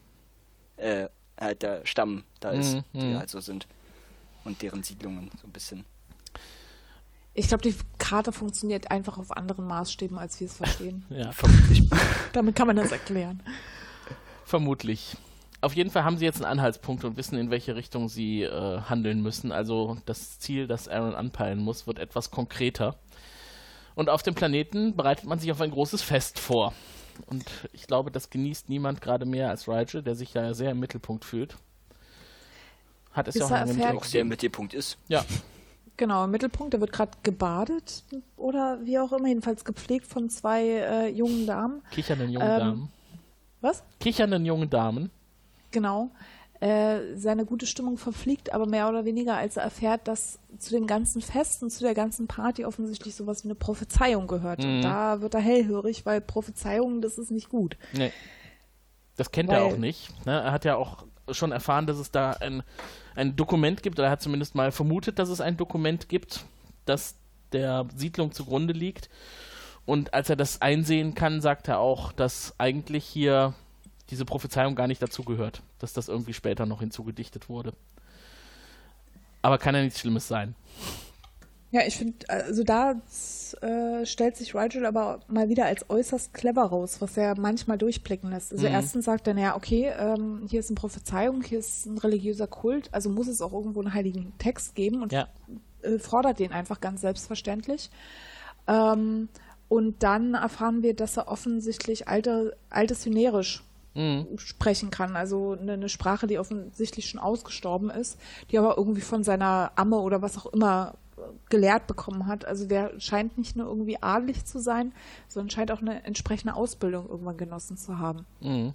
äh, halt der Stamm da ist, mhm. die mhm. halt so sind. Und deren Siedlungen so ein bisschen. Ich glaube, die Karte funktioniert einfach auf anderen Maßstäben, als wir es verstehen. ja, vermutlich. Damit kann man das erklären. Vermutlich. Auf jeden Fall haben sie jetzt einen Anhaltspunkt und wissen, in welche Richtung sie äh, handeln müssen. Also das Ziel, das Aaron anpeilen muss, wird etwas konkreter. Und auf dem Planeten bereitet man sich auf ein großes Fest vor. Und ich glaube, das genießt niemand gerade mehr als Rigel, der sich ja sehr im Mittelpunkt fühlt. Hat es Bis ja auch, erfährt, auch sehr im Mittelpunkt ist. Ja. Genau, im Mittelpunkt. Der wird gerade gebadet oder wie auch immer, jedenfalls gepflegt von zwei äh, jungen Damen. Kichernden jungen ähm, Damen. Was? Kichernden jungen Damen. Genau. Äh, seine gute Stimmung verfliegt, aber mehr oder weniger, als er erfährt, dass zu dem ganzen Fest und zu der ganzen Party offensichtlich sowas wie eine Prophezeiung gehört. Mhm. Und da wird er hellhörig, weil Prophezeiungen, das ist nicht gut. Nee. Das kennt weil, er auch nicht. Ne? Er hat ja auch schon erfahren, dass es da ein, ein Dokument gibt, oder er hat zumindest mal vermutet, dass es ein Dokument gibt, das der Siedlung zugrunde liegt. Und als er das einsehen kann, sagt er auch, dass eigentlich hier diese Prophezeiung gar nicht dazugehört, dass das irgendwie später noch hinzugedichtet wurde. Aber kann ja nichts Schlimmes sein. Ja, ich finde, also da äh, stellt sich Rigel aber mal wieder als äußerst clever raus, was er manchmal durchblicken lässt. Also mhm. erstens sagt er, naja, okay, ähm, hier ist eine Prophezeiung, hier ist ein religiöser Kult, also muss es auch irgendwo einen heiligen Text geben und ja. äh, fordert den einfach ganz selbstverständlich. Ähm, und dann erfahren wir, dass er offensichtlich alte, altes Hynerisch mhm. sprechen kann. Also eine, eine, Sprache, die offensichtlich schon ausgestorben ist, die aber irgendwie von seiner Amme oder was auch immer gelehrt bekommen hat. Also der scheint nicht nur irgendwie adelig zu sein, sondern scheint auch eine entsprechende Ausbildung irgendwann genossen zu haben. Mhm.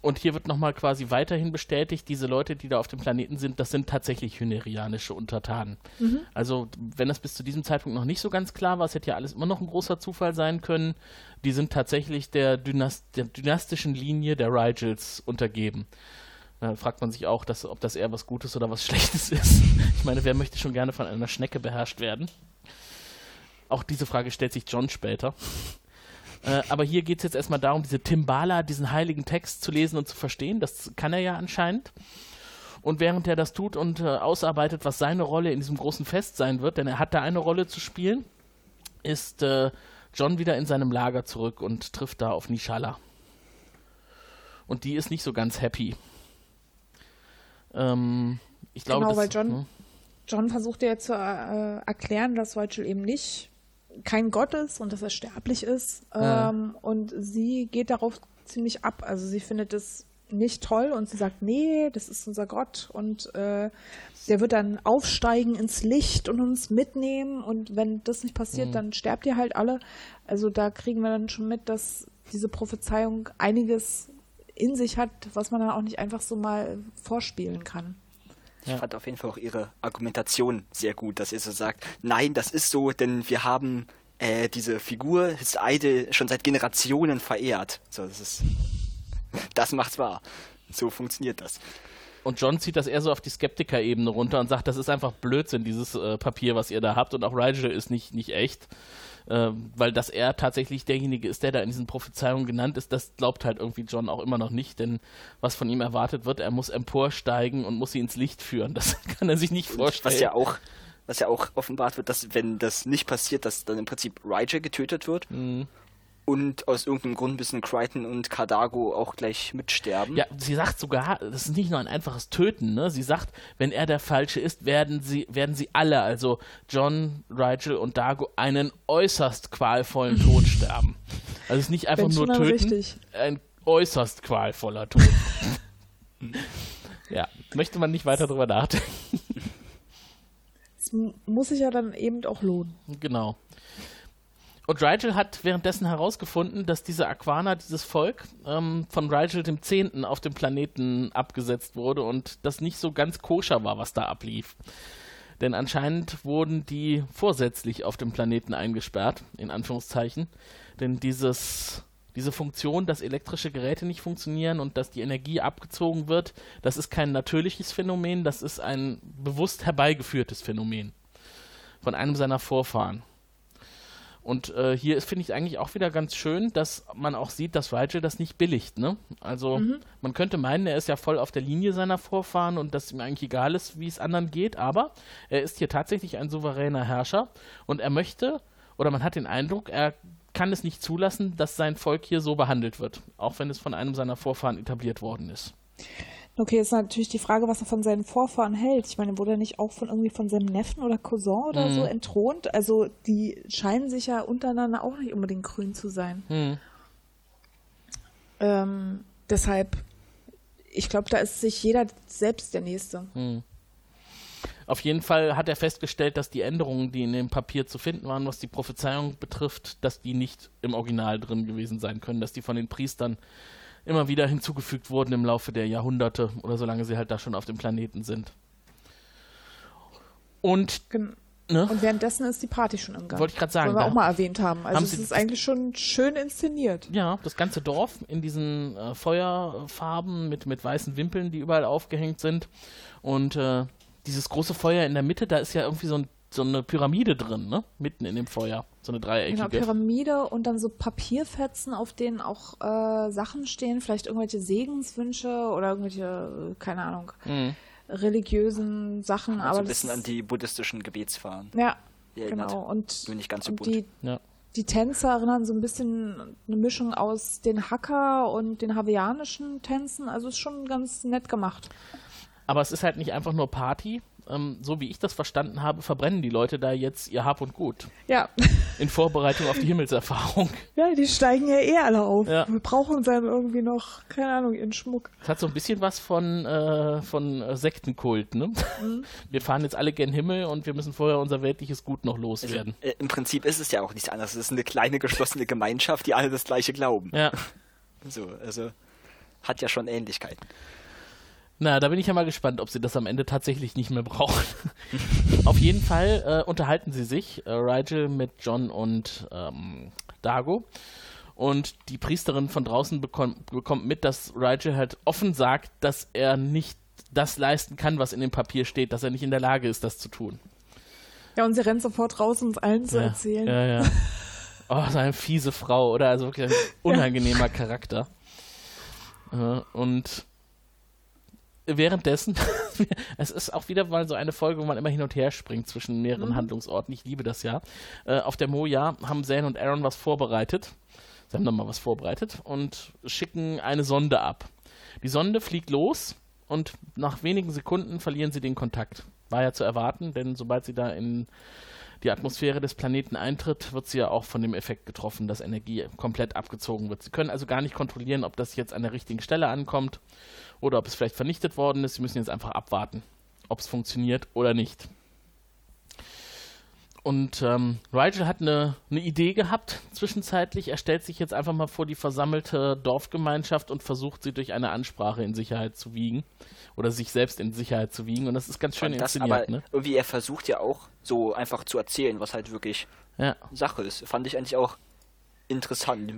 Und hier wird nochmal quasi weiterhin bestätigt, diese Leute, die da auf dem Planeten sind, das sind tatsächlich hynerianische Untertanen. Mhm. Also, wenn das bis zu diesem Zeitpunkt noch nicht so ganz klar war, es hätte ja alles immer noch ein großer Zufall sein können, die sind tatsächlich der, Dynast der dynastischen Linie der Rigels untergeben. Da fragt man sich auch, dass, ob das eher was Gutes oder was Schlechtes ist. Ich meine, wer möchte schon gerne von einer Schnecke beherrscht werden? Auch diese Frage stellt sich John später. Äh, aber hier geht es jetzt erstmal darum, diese Timbala, diesen heiligen Text zu lesen und zu verstehen. Das kann er ja anscheinend. Und während er das tut und äh, ausarbeitet, was seine Rolle in diesem großen Fest sein wird, denn er hat da eine Rolle zu spielen, ist äh, John wieder in seinem Lager zurück und trifft da auf Nishala. Und die ist nicht so ganz happy. Ähm, ich glaube, genau, das, weil John, ne? John versucht ja zu äh, erklären, dass Rachel eben nicht kein Gott ist und dass er sterblich ist. Ja. Ähm, und sie geht darauf ziemlich ab. Also sie findet es nicht toll und sie sagt, nee, das ist unser Gott und äh, der wird dann aufsteigen ins Licht und uns mitnehmen und wenn das nicht passiert, mhm. dann sterbt ihr halt alle. Also da kriegen wir dann schon mit, dass diese Prophezeiung einiges in sich hat, was man dann auch nicht einfach so mal vorspielen kann. Ich ja. fand auf jeden Fall auch ihre Argumentation sehr gut, dass ihr so sagt, nein, das ist so, denn wir haben äh, diese Figur His Idol schon seit Generationen verehrt. So, das ist, das macht's wahr. So funktioniert das. Und John zieht das eher so auf die Skeptiker-Ebene runter und sagt, das ist einfach Blödsinn, dieses äh, Papier, was ihr da habt. Und auch Rigel ist nicht, nicht echt. Äh, weil dass er tatsächlich derjenige ist, der da in diesen Prophezeiungen genannt ist, das glaubt halt irgendwie John auch immer noch nicht. Denn was von ihm erwartet wird, er muss emporsteigen und muss sie ins Licht führen. Das kann er sich nicht vorstellen. Was ja auch was ja auch offenbart wird, dass wenn das nicht passiert, dass dann im Prinzip Ryger getötet wird. Mhm und aus irgendeinem Grund müssen Crichton und Cardago auch gleich mitsterben. Ja, sie sagt sogar, das ist nicht nur ein einfaches Töten, ne? Sie sagt, wenn er der Falsche ist, werden sie, werden sie alle, also John, Rigel und Dago, einen äußerst qualvollen Tod sterben. Also es ist nicht einfach nur töten, richtig. ein äußerst qualvoller Tod. ja, möchte man nicht weiter drüber nachdenken. Es muss sich ja dann eben auch lohnen. Genau. Und Rigel hat währenddessen herausgefunden, dass diese Aquana, dieses Volk, ähm, von Rigel dem Zehnten auf dem Planeten abgesetzt wurde und das nicht so ganz koscher war, was da ablief. Denn anscheinend wurden die vorsätzlich auf dem Planeten eingesperrt, in Anführungszeichen. Denn dieses, diese Funktion, dass elektrische Geräte nicht funktionieren und dass die Energie abgezogen wird, das ist kein natürliches Phänomen, das ist ein bewusst herbeigeführtes Phänomen von einem seiner Vorfahren. Und äh, hier finde ich eigentlich auch wieder ganz schön, dass man auch sieht, dass Rigel das nicht billigt. Ne? Also mhm. man könnte meinen, er ist ja voll auf der Linie seiner Vorfahren und dass ihm eigentlich egal ist, wie es anderen geht, aber er ist hier tatsächlich ein souveräner Herrscher und er möchte, oder man hat den Eindruck, er kann es nicht zulassen, dass sein Volk hier so behandelt wird, auch wenn es von einem seiner Vorfahren etabliert worden ist. Okay, jetzt natürlich die Frage, was er von seinen Vorfahren hält. Ich meine, wurde er nicht auch von irgendwie von seinem Neffen oder Cousin oder mhm. so entthront? Also die scheinen sich ja untereinander auch nicht unbedingt grün zu sein. Mhm. Ähm, deshalb, ich glaube, da ist sich jeder selbst der Nächste. Mhm. Auf jeden Fall hat er festgestellt, dass die Änderungen, die in dem Papier zu finden waren, was die Prophezeiung betrifft, dass die nicht im Original drin gewesen sein können, dass die von den Priestern immer wieder hinzugefügt wurden im Laufe der Jahrhunderte oder solange sie halt da schon auf dem Planeten sind. Und, ne? und währenddessen ist die Party schon im Gang. Wollte ich gerade sagen. Wollen wir auch mal erwähnt haben. Also haben es ist eigentlich schon schön inszeniert. Ja, das ganze Dorf in diesen äh, Feuerfarben mit, mit weißen Wimpeln, die überall aufgehängt sind. Und äh, dieses große Feuer in der Mitte, da ist ja irgendwie so ein so eine Pyramide drin, ne? Mitten in dem Feuer. So eine dreieckige. Genau, Pyramide und dann so Papierfetzen, auf denen auch äh, Sachen stehen, vielleicht irgendwelche Segenswünsche oder irgendwelche, äh, keine Ahnung, mhm. religiösen Sachen. Also aber ein bisschen an die buddhistischen Gebetsfahren. Ja, genau. Und, Nur nicht ganz so bunt. Die, ja. die Tänze erinnern so ein bisschen eine Mischung aus den Hacker und den hawaiianischen Tänzen. Also ist schon ganz nett gemacht. Aber es ist halt nicht einfach nur Party, ähm, so wie ich das verstanden habe, verbrennen die Leute da jetzt ihr Hab und Gut. Ja. In Vorbereitung auf die Himmelserfahrung. Ja, die steigen ja eh alle auf. Ja. Wir brauchen dann irgendwie noch, keine Ahnung, ihren Schmuck. Das hat so ein bisschen was von, äh, von Sektenkult, ne? Mhm. Wir fahren jetzt alle gen Himmel und wir müssen vorher unser weltliches Gut noch loswerden. Also, äh, Im Prinzip ist es ja auch nichts anderes. Es ist eine kleine geschlossene Gemeinschaft, die alle das gleiche glauben. Ja. So, also hat ja schon Ähnlichkeiten. Na, da bin ich ja mal gespannt, ob sie das am Ende tatsächlich nicht mehr brauchen. Auf jeden Fall äh, unterhalten sie sich, äh, Rigel mit John und ähm, Dago. Und die Priesterin von draußen bekommt, bekommt mit, dass Rigel halt offen sagt, dass er nicht das leisten kann, was in dem Papier steht, dass er nicht in der Lage ist, das zu tun. Ja, und sie rennt sofort raus, um es allen zu ja, erzählen. Ja, ja. Oh, so eine fiese Frau, oder? Also wirklich ein unangenehmer ja. Charakter. Äh, und währenddessen, es ist auch wieder mal so eine Folge, wo man immer hin und her springt zwischen mehreren mhm. Handlungsorten. Ich liebe das ja. Äh, auf der Moja haben Zane und Aaron was vorbereitet. Sie haben nochmal was vorbereitet und schicken eine Sonde ab. Die Sonde fliegt los und nach wenigen Sekunden verlieren sie den Kontakt. War ja zu erwarten, denn sobald sie da in die Atmosphäre des Planeten eintritt, wird sie ja auch von dem Effekt getroffen, dass Energie komplett abgezogen wird. Sie können also gar nicht kontrollieren, ob das jetzt an der richtigen Stelle ankommt oder ob es vielleicht vernichtet worden ist. Sie müssen jetzt einfach abwarten, ob es funktioniert oder nicht. Und ähm, Rigel hat eine, eine Idee gehabt zwischenzeitlich. Er stellt sich jetzt einfach mal vor die versammelte Dorfgemeinschaft und versucht sie durch eine Ansprache in Sicherheit zu wiegen oder sich selbst in Sicherheit zu wiegen. Und das ist ganz schön das, inszeniert. Aber ne? irgendwie er versucht ja auch so einfach zu erzählen, was halt wirklich ja. Sache ist. Fand ich eigentlich auch interessant.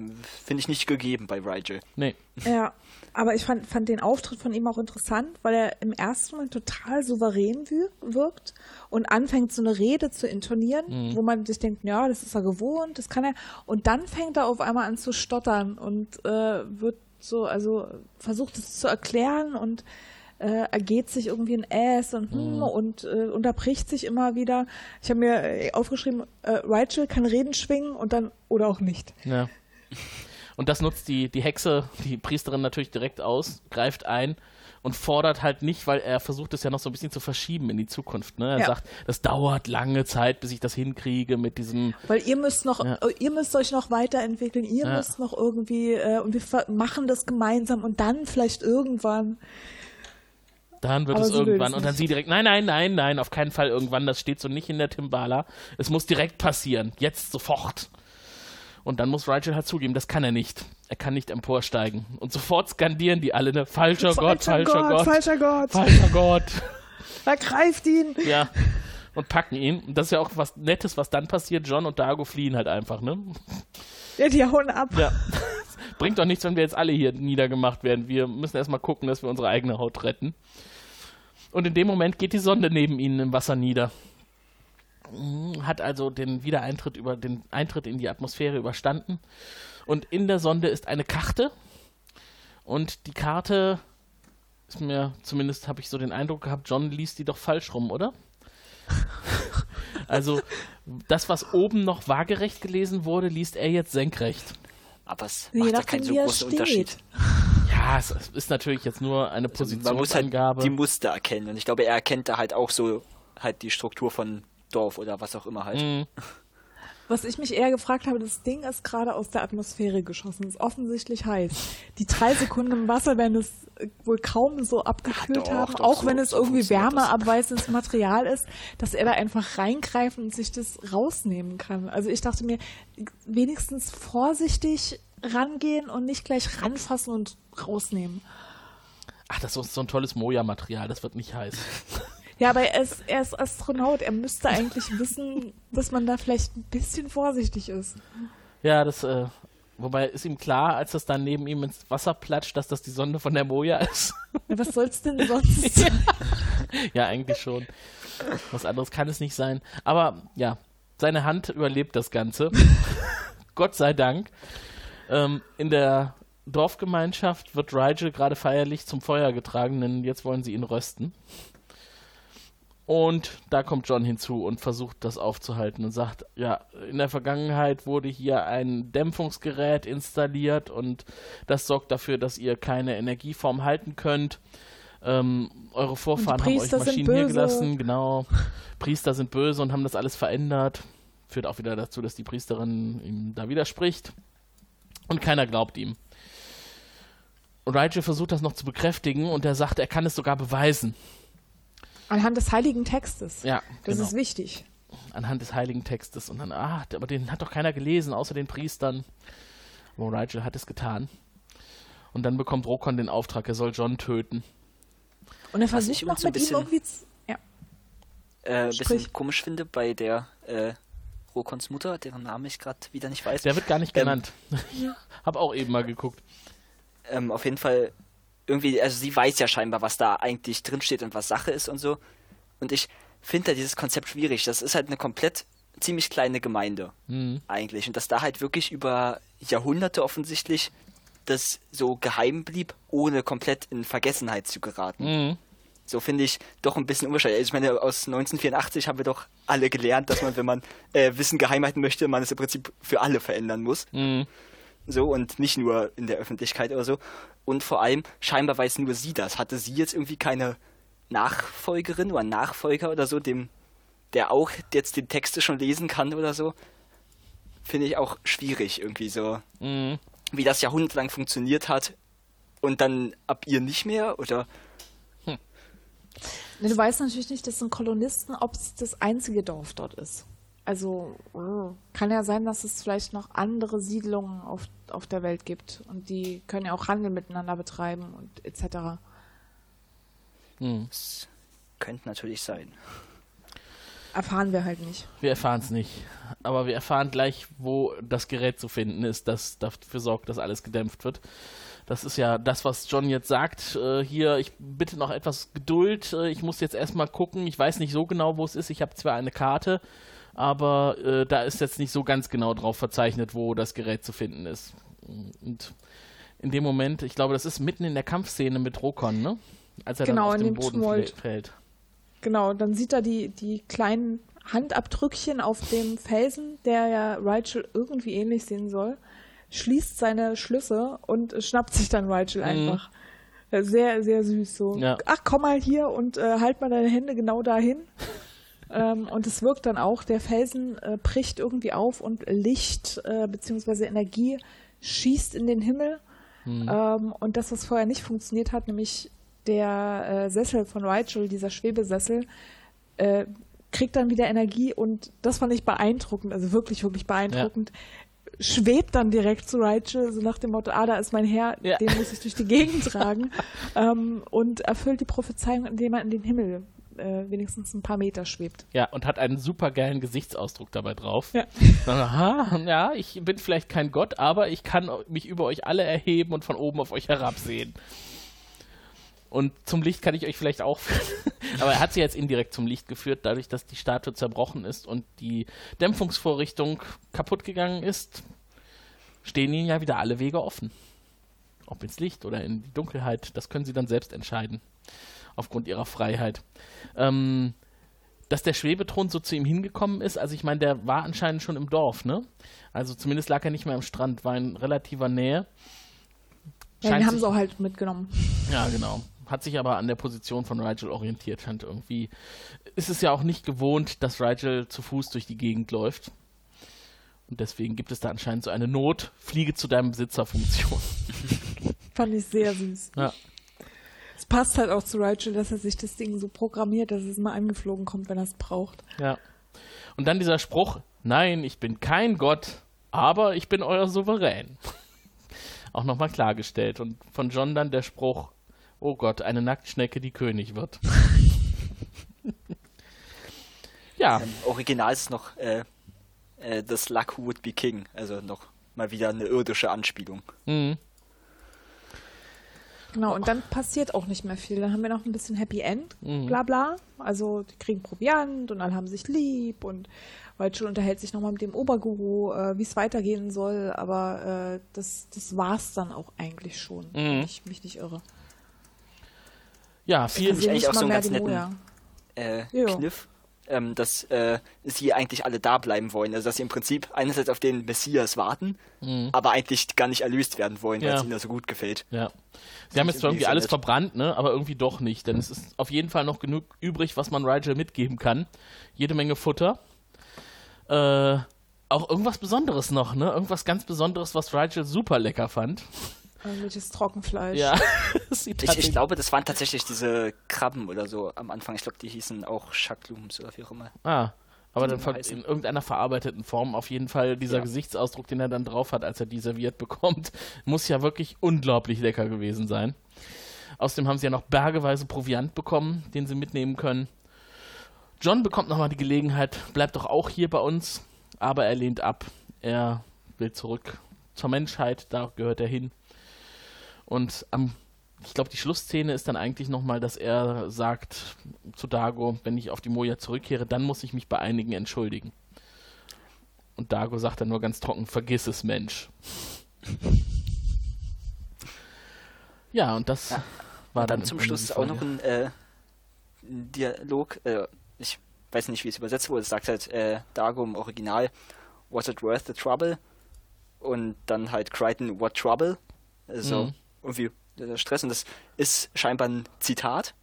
Finde ich nicht gegeben bei Rigel. Nee. Ja, aber ich fand, fand den Auftritt von ihm auch interessant, weil er im ersten Moment total souverän wirkt und anfängt, so eine Rede zu intonieren, mhm. wo man sich denkt, ja, das ist er gewohnt, das kann er. Und dann fängt er auf einmal an zu stottern und äh, wird so, also versucht es zu erklären und äh, ergeht sich irgendwie ein Ass und, hm, mhm. und äh, unterbricht sich immer wieder. Ich habe mir äh, aufgeschrieben, äh, Rachel kann Reden schwingen und dann oder auch nicht. Ja. Und das nutzt die, die Hexe, die Priesterin natürlich direkt aus, greift ein und fordert halt nicht, weil er versucht es ja noch so ein bisschen zu verschieben in die Zukunft. Ne? Er ja. sagt, das dauert lange Zeit, bis ich das hinkriege mit diesem. Weil ihr müsst noch, ja. ihr müsst euch noch weiterentwickeln, ihr ja. müsst noch irgendwie äh, und wir machen das gemeinsam und dann vielleicht irgendwann. Dann wird Aber es irgendwann. Und dann sie direkt, nein, nein, nein, nein, auf keinen Fall irgendwann. Das steht so nicht in der Timbala. Es muss direkt passieren. Jetzt sofort. Und dann muss Rigel halt zugeben, das kann er nicht. Er kann nicht emporsteigen. Und sofort skandieren die alle, ne? Falscher, Gott, falscher Gott, Gott, falscher Gott. Falscher Gott. Ergreift ihn. Ja. Und packen ihn. Und das ist ja auch was Nettes, was dann passiert. John und Dago fliehen halt einfach, ne? Ja, die hauen ab. Ja. Bringt doch nichts, wenn wir jetzt alle hier niedergemacht werden. Wir müssen erstmal gucken, dass wir unsere eigene Haut retten. Und in dem Moment geht die Sonde neben ihnen im Wasser nieder. Mhm, hat also den Wiedereintritt über den Eintritt in die Atmosphäre überstanden. Und in der Sonde ist eine Karte. Und die Karte ist mir, zumindest habe ich so den Eindruck gehabt, John liest die doch falsch rum, oder? also das, was oben noch waagerecht gelesen wurde, liest er jetzt senkrecht. Aber es macht ja keinen so großen Unterschied. Ja, es ist natürlich jetzt nur eine Positionsangabe. Also man muss halt die Muster erkennen. Und ich glaube, er erkennt da halt auch so halt die Struktur von Dorf oder was auch immer halt. Mhm. Was ich mich eher gefragt habe, das Ding ist gerade aus der Atmosphäre geschossen, ist offensichtlich heiß. Die drei Sekunden im Wasser werden es wohl kaum so abgekühlt ja, haben, doch, auch so, wenn es so irgendwie wärmeabweisendes Material ist, dass er da einfach reingreift und sich das rausnehmen kann. Also ich dachte mir, wenigstens vorsichtig rangehen und nicht gleich ranfassen und rausnehmen. Ach, das ist so ein tolles Moja-Material, das wird nicht heiß. Ja, aber er ist, er ist Astronaut. Er müsste eigentlich wissen, dass man da vielleicht ein bisschen vorsichtig ist. Ja, das, äh, wobei ist ihm klar, als das dann neben ihm ins Wasser platscht, dass das die Sonde von der Moja ist. Ja, was soll's denn sonst? ja, eigentlich schon. Was anderes kann es nicht sein. Aber ja, seine Hand überlebt das Ganze. Gott sei Dank. Ähm, in der Dorfgemeinschaft wird Rigel gerade feierlich zum Feuer getragen, denn jetzt wollen sie ihn rösten. Und da kommt John hinzu und versucht das aufzuhalten und sagt, ja, in der Vergangenheit wurde hier ein Dämpfungsgerät installiert und das sorgt dafür, dass ihr keine Energieform halten könnt. Ähm, eure Vorfahren haben euch Maschinen hier gelassen, genau. Priester sind böse und haben das alles verändert. Führt auch wieder dazu, dass die Priesterin ihm da widerspricht. Und keiner glaubt ihm. Und Rigel versucht das noch zu bekräftigen und er sagt, er kann es sogar beweisen. Anhand des heiligen Textes. Ja. Das genau. ist wichtig. Anhand des heiligen Textes. Und dann, ah, aber den hat doch keiner gelesen, außer den Priestern. Wo Rigel hat es getan. Und dann bekommt Rokon den Auftrag, er soll John töten. Und er versucht noch mit bisschen, ihm irgendwie zu, ja. Äh, bisschen komisch finde bei der äh, Rokons Mutter, deren Name ich gerade wieder nicht weiß. Der wird gar nicht ähm, genannt. Ähm, Hab auch eben mal geguckt. Ähm, auf jeden Fall irgendwie, also sie weiß ja scheinbar, was da eigentlich drinsteht und was Sache ist und so. Und ich finde da dieses Konzept schwierig. Das ist halt eine komplett ziemlich kleine Gemeinde mhm. eigentlich. Und dass da halt wirklich über Jahrhunderte offensichtlich das so geheim blieb, ohne komplett in Vergessenheit zu geraten. Mhm. So finde ich doch ein bisschen unwahrscheinlich. Also ich meine, aus 1984 haben wir doch alle gelernt, dass man, wenn man äh, Wissen geheim halten möchte, man es im Prinzip für alle verändern muss. Mhm. So und nicht nur in der Öffentlichkeit oder so. Und vor allem, scheinbar weiß nur sie das. Hatte sie jetzt irgendwie keine Nachfolgerin oder Nachfolger oder so, dem, der auch jetzt die Texte schon lesen kann oder so? Finde ich auch schwierig irgendwie so. Mhm. Wie das jahrhundertelang funktioniert hat und dann ab ihr nicht mehr oder? Hm. Du weißt natürlich nicht, das sind Kolonisten, ob es das einzige Dorf dort ist. Also kann ja sein, dass es vielleicht noch andere Siedlungen auf, auf der Welt gibt und die können ja auch Handel miteinander betreiben und etc. Hm. Das könnte natürlich sein. Erfahren wir halt nicht. Wir erfahren es nicht. Aber wir erfahren gleich, wo das Gerät zu finden ist, das dafür sorgt, dass alles gedämpft wird. Das ist ja das, was John jetzt sagt. Äh, hier, ich bitte noch etwas Geduld. Äh, ich muss jetzt erstmal gucken. Ich weiß nicht so genau, wo es ist. Ich habe zwar eine Karte, aber äh, da ist jetzt nicht so ganz genau drauf verzeichnet, wo das Gerät zu finden ist. Und in dem Moment, ich glaube, das ist mitten in der Kampfszene mit Rokon, ne? Als er genau, dann auf den Boden Tumult. fällt. Genau, dann sieht er die, die kleinen Handabdrückchen auf dem Felsen, der ja Rachel irgendwie ähnlich sehen soll, schließt seine Schlüsse und schnappt sich dann Rachel mhm. einfach. Sehr, sehr süß so. Ja. Ach, komm mal hier und äh, halt mal deine Hände genau dahin. Ähm, und es wirkt dann auch, der Felsen äh, bricht irgendwie auf und Licht äh, bzw. Energie schießt in den Himmel. Mhm. Ähm, und das, was vorher nicht funktioniert hat, nämlich der äh, Sessel von Rachel, dieser Schwebesessel, äh, kriegt dann wieder Energie und das fand ich beeindruckend, also wirklich, wirklich beeindruckend. Ja. Schwebt dann direkt zu Rachel, so nach dem Motto, ah, da ist mein Herr, ja. den muss ich durch die Gegend tragen. ähm, und erfüllt die Prophezeiung, indem er in den Himmel äh, wenigstens ein paar Meter schwebt. Ja, und hat einen super geilen Gesichtsausdruck dabei drauf. Ja. Aha, ja, ich bin vielleicht kein Gott, aber ich kann mich über euch alle erheben und von oben auf euch herabsehen. Und zum Licht kann ich euch vielleicht auch führen. Aber er hat sie jetzt indirekt zum Licht geführt, dadurch, dass die Statue zerbrochen ist und die Dämpfungsvorrichtung kaputt gegangen ist, stehen ihnen ja wieder alle Wege offen. Ob ins Licht oder in die Dunkelheit, das können sie dann selbst entscheiden. Aufgrund ihrer Freiheit. Ähm, dass der Schwebethron so zu ihm hingekommen ist, also ich meine, der war anscheinend schon im Dorf, ne? Also zumindest lag er nicht mehr am Strand, war in relativer Nähe. Ja, den haben sie auch halt mitgenommen. Ja, genau hat sich aber an der Position von Rigel orientiert. Scheint irgendwie ist es ja auch nicht gewohnt, dass Rigel zu Fuß durch die Gegend läuft. Und deswegen gibt es da anscheinend so eine Not, fliege zu deinem Besitzer-Funktion. Fand ich sehr süß. Ja. Passt halt auch zu Rigel, dass er sich das Ding so programmiert, dass es mal angeflogen kommt, wenn er es braucht. Ja. Und dann dieser Spruch, nein, ich bin kein Gott, aber ich bin euer Souverän. auch nochmal klargestellt. Und von John dann der Spruch, Oh Gott, eine Nacktschnecke, die König wird. ja. Im Original ist noch äh, äh, The Slug Who Would Be King. Also noch mal wieder eine irdische Anspielung. Mhm. Genau, und dann passiert auch nicht mehr viel. Dann haben wir noch ein bisschen Happy End, mhm. bla bla. Also die kriegen Proviant und alle haben sich lieb und Rachel unterhält sich nochmal mit dem Oberguru, äh, wie es weitergehen soll, aber äh, das, das war's dann auch eigentlich schon, mhm. wenn ich mich nicht irre. Ja, viel. Ist eigentlich auch so einen ganz netten äh, Kniff, ähm, dass äh, sie eigentlich alle da bleiben wollen. Also dass sie im Prinzip einerseits auf den Messias warten, mhm. aber eigentlich gar nicht erlöst werden wollen, weil es ihnen so gut gefällt. Ja. Sie haben jetzt zwar irgendwie alles nett. verbrannt, ne? aber irgendwie doch nicht. Denn es ist auf jeden Fall noch genug übrig, was man Rigel mitgeben kann. Jede Menge Futter. Äh, auch irgendwas Besonderes noch, ne? Irgendwas ganz Besonderes, was Rigel super lecker fand. Irgendwelches Trockenfleisch. Ja. ich, ich, glaube, das waren tatsächlich diese Krabben oder so am Anfang. Ich glaube, die hießen auch Shaklums oder wie auch immer. Ah. Aber dann in irgendeiner verarbeiteten Form auf jeden Fall dieser ja. Gesichtsausdruck, den er dann drauf hat, als er die serviert bekommt, muss ja wirklich unglaublich lecker gewesen sein. Außerdem haben sie ja noch bergeweise Proviant bekommen, den sie mitnehmen können. John bekommt nochmal die Gelegenheit, bleibt doch auch hier bei uns, aber er lehnt ab. Er will zurück zur Menschheit, da gehört er hin. Und am, ich glaube, die Schlussszene ist dann eigentlich nochmal, dass er sagt zu Dago, wenn ich auf die Moja zurückkehre, dann muss ich mich bei einigen entschuldigen. Und Dago sagt dann nur ganz trocken, vergiss es, Mensch. ja, und das ja, war und dann, dann zum Schluss auch noch ein äh, Dialog, äh, ich weiß nicht, wie es übersetzt wurde, es sagt halt äh, Dago im Original, was it worth the trouble? Und dann halt Crichton, what trouble? Also, mhm irgendwie der Stress. Und das ist scheinbar ein Zitat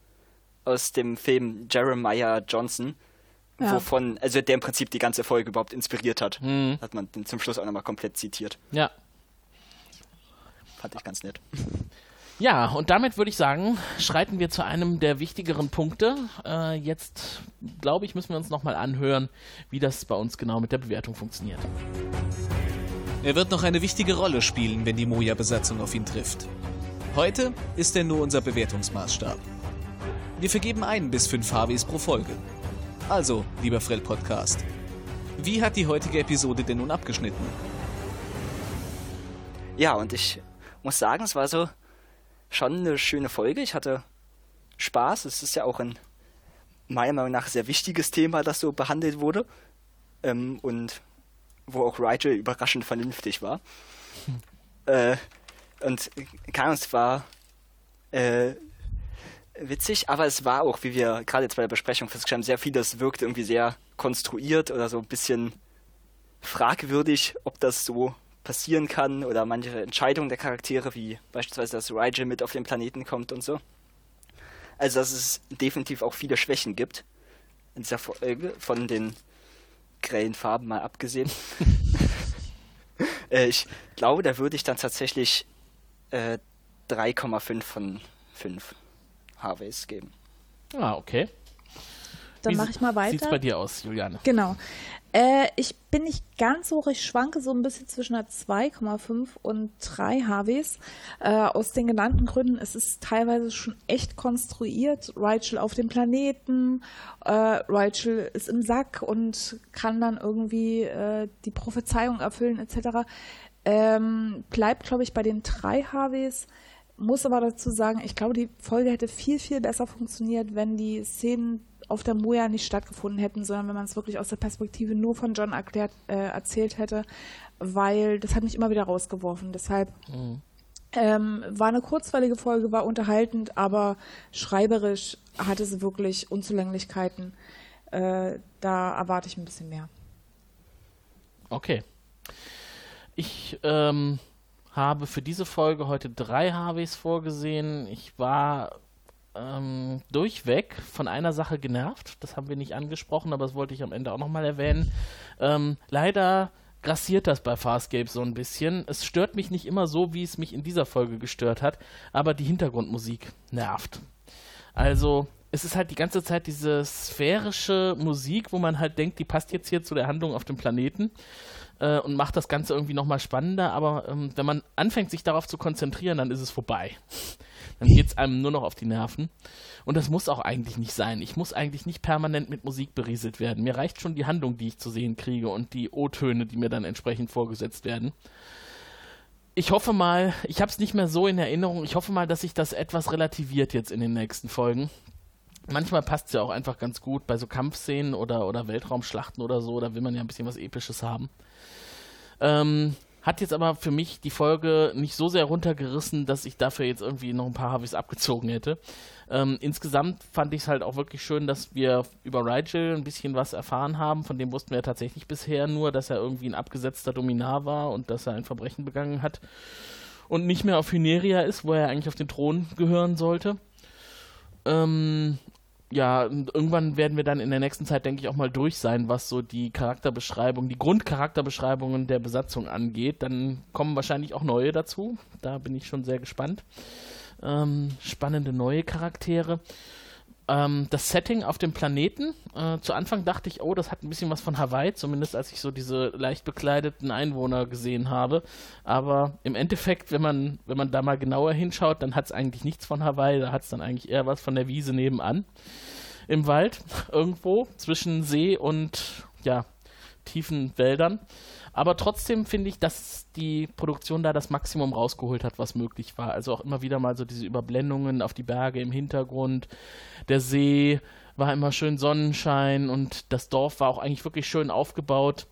aus dem Film Jeremiah Johnson, ja. wovon, also der im Prinzip die ganze Folge überhaupt inspiriert hat. Mhm. Hat man den zum Schluss auch nochmal komplett zitiert. Ja. Fand ich ganz nett. Ja, und damit würde ich sagen, schreiten wir zu einem der wichtigeren Punkte. Äh, jetzt, glaube ich, müssen wir uns nochmal anhören, wie das bei uns genau mit der Bewertung funktioniert. Er wird noch eine wichtige Rolle spielen, wenn die Moja-Besatzung auf ihn trifft. Heute ist er nur unser Bewertungsmaßstab. Wir vergeben ein bis fünf HWs pro Folge. Also, lieber Frell Podcast, wie hat die heutige Episode denn nun abgeschnitten? Ja, und ich muss sagen, es war so schon eine schöne Folge. Ich hatte Spaß. Es ist ja auch ein meiner Meinung nach sehr wichtiges Thema, das so behandelt wurde. Ähm, und wo auch Rigel überraschend vernünftig war. Hm. Äh, und uns war äh, witzig, aber es war auch, wie wir gerade jetzt bei der Besprechung festgestellt haben, sehr viel, das wirkte irgendwie sehr konstruiert oder so ein bisschen fragwürdig, ob das so passieren kann oder manche Entscheidungen der Charaktere, wie beispielsweise, dass Rigel mit auf den Planeten kommt und so. Also, dass es definitiv auch viele Schwächen gibt in dieser Folge, von den grellen Farben mal abgesehen. äh, ich glaube, da würde ich dann tatsächlich äh, 3,5 von 5 Harveys geben. Ah, okay. Dann mache ich mal weiter. Sieht's bei dir aus, Juliane? Genau. Äh, ich bin nicht ganz hoch, ich schwanke so ein bisschen zwischen einer 2,5 und 3 HWs. Äh, aus den genannten Gründen, es ist teilweise schon echt konstruiert. Rachel auf dem Planeten, äh, Rachel ist im Sack und kann dann irgendwie äh, die Prophezeiung erfüllen etc. Ähm, bleibt, glaube ich, bei den 3 HWs muss aber dazu sagen, ich glaube, die Folge hätte viel, viel besser funktioniert, wenn die Szenen auf der Moja nicht stattgefunden hätten, sondern wenn man es wirklich aus der Perspektive nur von John erklärt, äh, erzählt hätte, weil das hat mich immer wieder rausgeworfen. Deshalb mhm. ähm, war eine kurzweilige Folge, war unterhaltend, aber schreiberisch hatte sie wirklich Unzulänglichkeiten. Äh, da erwarte ich ein bisschen mehr. Okay. Ich ähm, habe für diese Folge heute drei HWs vorgesehen. Ich war ähm, durchweg von einer Sache genervt. Das haben wir nicht angesprochen, aber das wollte ich am Ende auch nochmal erwähnen. Ähm, leider grassiert das bei Farscape so ein bisschen. Es stört mich nicht immer so, wie es mich in dieser Folge gestört hat, aber die Hintergrundmusik nervt. Also, es ist halt die ganze Zeit diese sphärische Musik, wo man halt denkt, die passt jetzt hier zu der Handlung auf dem Planeten äh, und macht das Ganze irgendwie nochmal spannender, aber ähm, wenn man anfängt, sich darauf zu konzentrieren, dann ist es vorbei. Dann geht es einem nur noch auf die Nerven. Und das muss auch eigentlich nicht sein. Ich muss eigentlich nicht permanent mit Musik berieselt werden. Mir reicht schon die Handlung, die ich zu sehen kriege und die O-Töne, die mir dann entsprechend vorgesetzt werden. Ich hoffe mal, ich habe es nicht mehr so in Erinnerung, ich hoffe mal, dass sich das etwas relativiert jetzt in den nächsten Folgen. Manchmal passt es ja auch einfach ganz gut bei so Kampfszenen oder, oder Weltraumschlachten oder so, da will man ja ein bisschen was Episches haben. Ähm, hat jetzt aber für mich die Folge nicht so sehr runtergerissen, dass ich dafür jetzt irgendwie noch ein paar Harveys abgezogen hätte. Ähm, insgesamt fand ich es halt auch wirklich schön, dass wir über Rigel ein bisschen was erfahren haben. Von dem wussten wir ja tatsächlich bisher nur, dass er irgendwie ein abgesetzter Dominar war und dass er ein Verbrechen begangen hat. Und nicht mehr auf Hyneria ist, wo er eigentlich auf den Thron gehören sollte. Ähm, ja, irgendwann werden wir dann in der nächsten Zeit, denke ich, auch mal durch sein, was so die Charakterbeschreibung, die Grundcharakterbeschreibungen der Besatzung angeht. Dann kommen wahrscheinlich auch neue dazu. Da bin ich schon sehr gespannt. Ähm, spannende neue Charaktere. Ähm, das Setting auf dem Planeten. Äh, zu Anfang dachte ich, oh, das hat ein bisschen was von Hawaii, zumindest als ich so diese leicht bekleideten Einwohner gesehen habe. Aber im Endeffekt, wenn man, wenn man da mal genauer hinschaut, dann hat es eigentlich nichts von Hawaii, da hat es dann eigentlich eher was von der Wiese nebenan. Im Wald, irgendwo, zwischen See und ja, tiefen Wäldern. Aber trotzdem finde ich, dass die Produktion da das Maximum rausgeholt hat, was möglich war. Also auch immer wieder mal so diese Überblendungen auf die Berge im Hintergrund. Der See war immer schön Sonnenschein und das Dorf war auch eigentlich wirklich schön aufgebaut.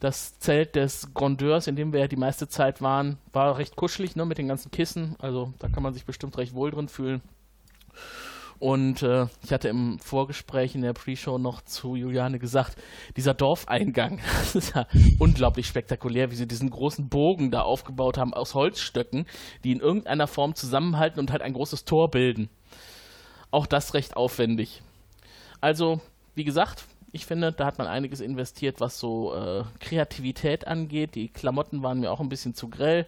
Das Zelt des Grandeurs, in dem wir ja die meiste Zeit waren, war recht kuschelig, ne, mit den ganzen Kissen. Also da kann man sich bestimmt recht wohl drin fühlen. Und äh, ich hatte im Vorgespräch in der Pre-Show noch zu Juliane gesagt, dieser Dorfeingang, das ist ja unglaublich spektakulär, wie sie diesen großen Bogen da aufgebaut haben aus Holzstöcken, die in irgendeiner Form zusammenhalten und halt ein großes Tor bilden. Auch das recht aufwendig. Also, wie gesagt, ich finde, da hat man einiges investiert, was so äh, Kreativität angeht. Die Klamotten waren mir auch ein bisschen zu grell.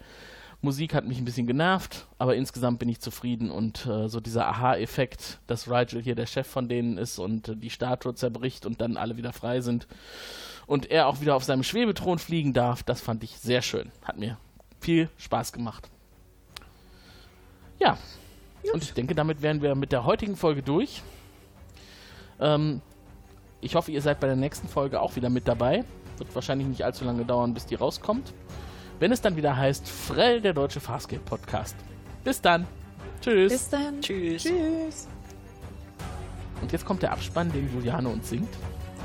Musik hat mich ein bisschen genervt, aber insgesamt bin ich zufrieden und äh, so dieser Aha-Effekt, dass Rigel hier der Chef von denen ist und äh, die Statue zerbricht und dann alle wieder frei sind und er auch wieder auf seinem Schwebethron fliegen darf, das fand ich sehr schön. Hat mir viel Spaß gemacht. Ja, Gut. und ich denke, damit wären wir mit der heutigen Folge durch. Ähm, Ich hoffe, ihr seid bei der nächsten Folge auch wieder mit dabei. Wird wahrscheinlich nicht allzu lange dauern, bis die rauskommt. Wenn es dann wieder heißt Frell, der deutsche Farscape Podcast. Bis dann. Tschüss. Bis dann. Tschüss. Tschüss. Und jetzt kommt der Abspann, den Juliane uns singt.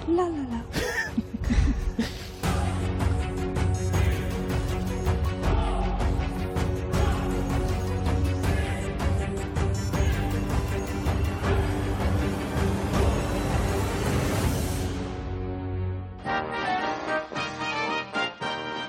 Lalala.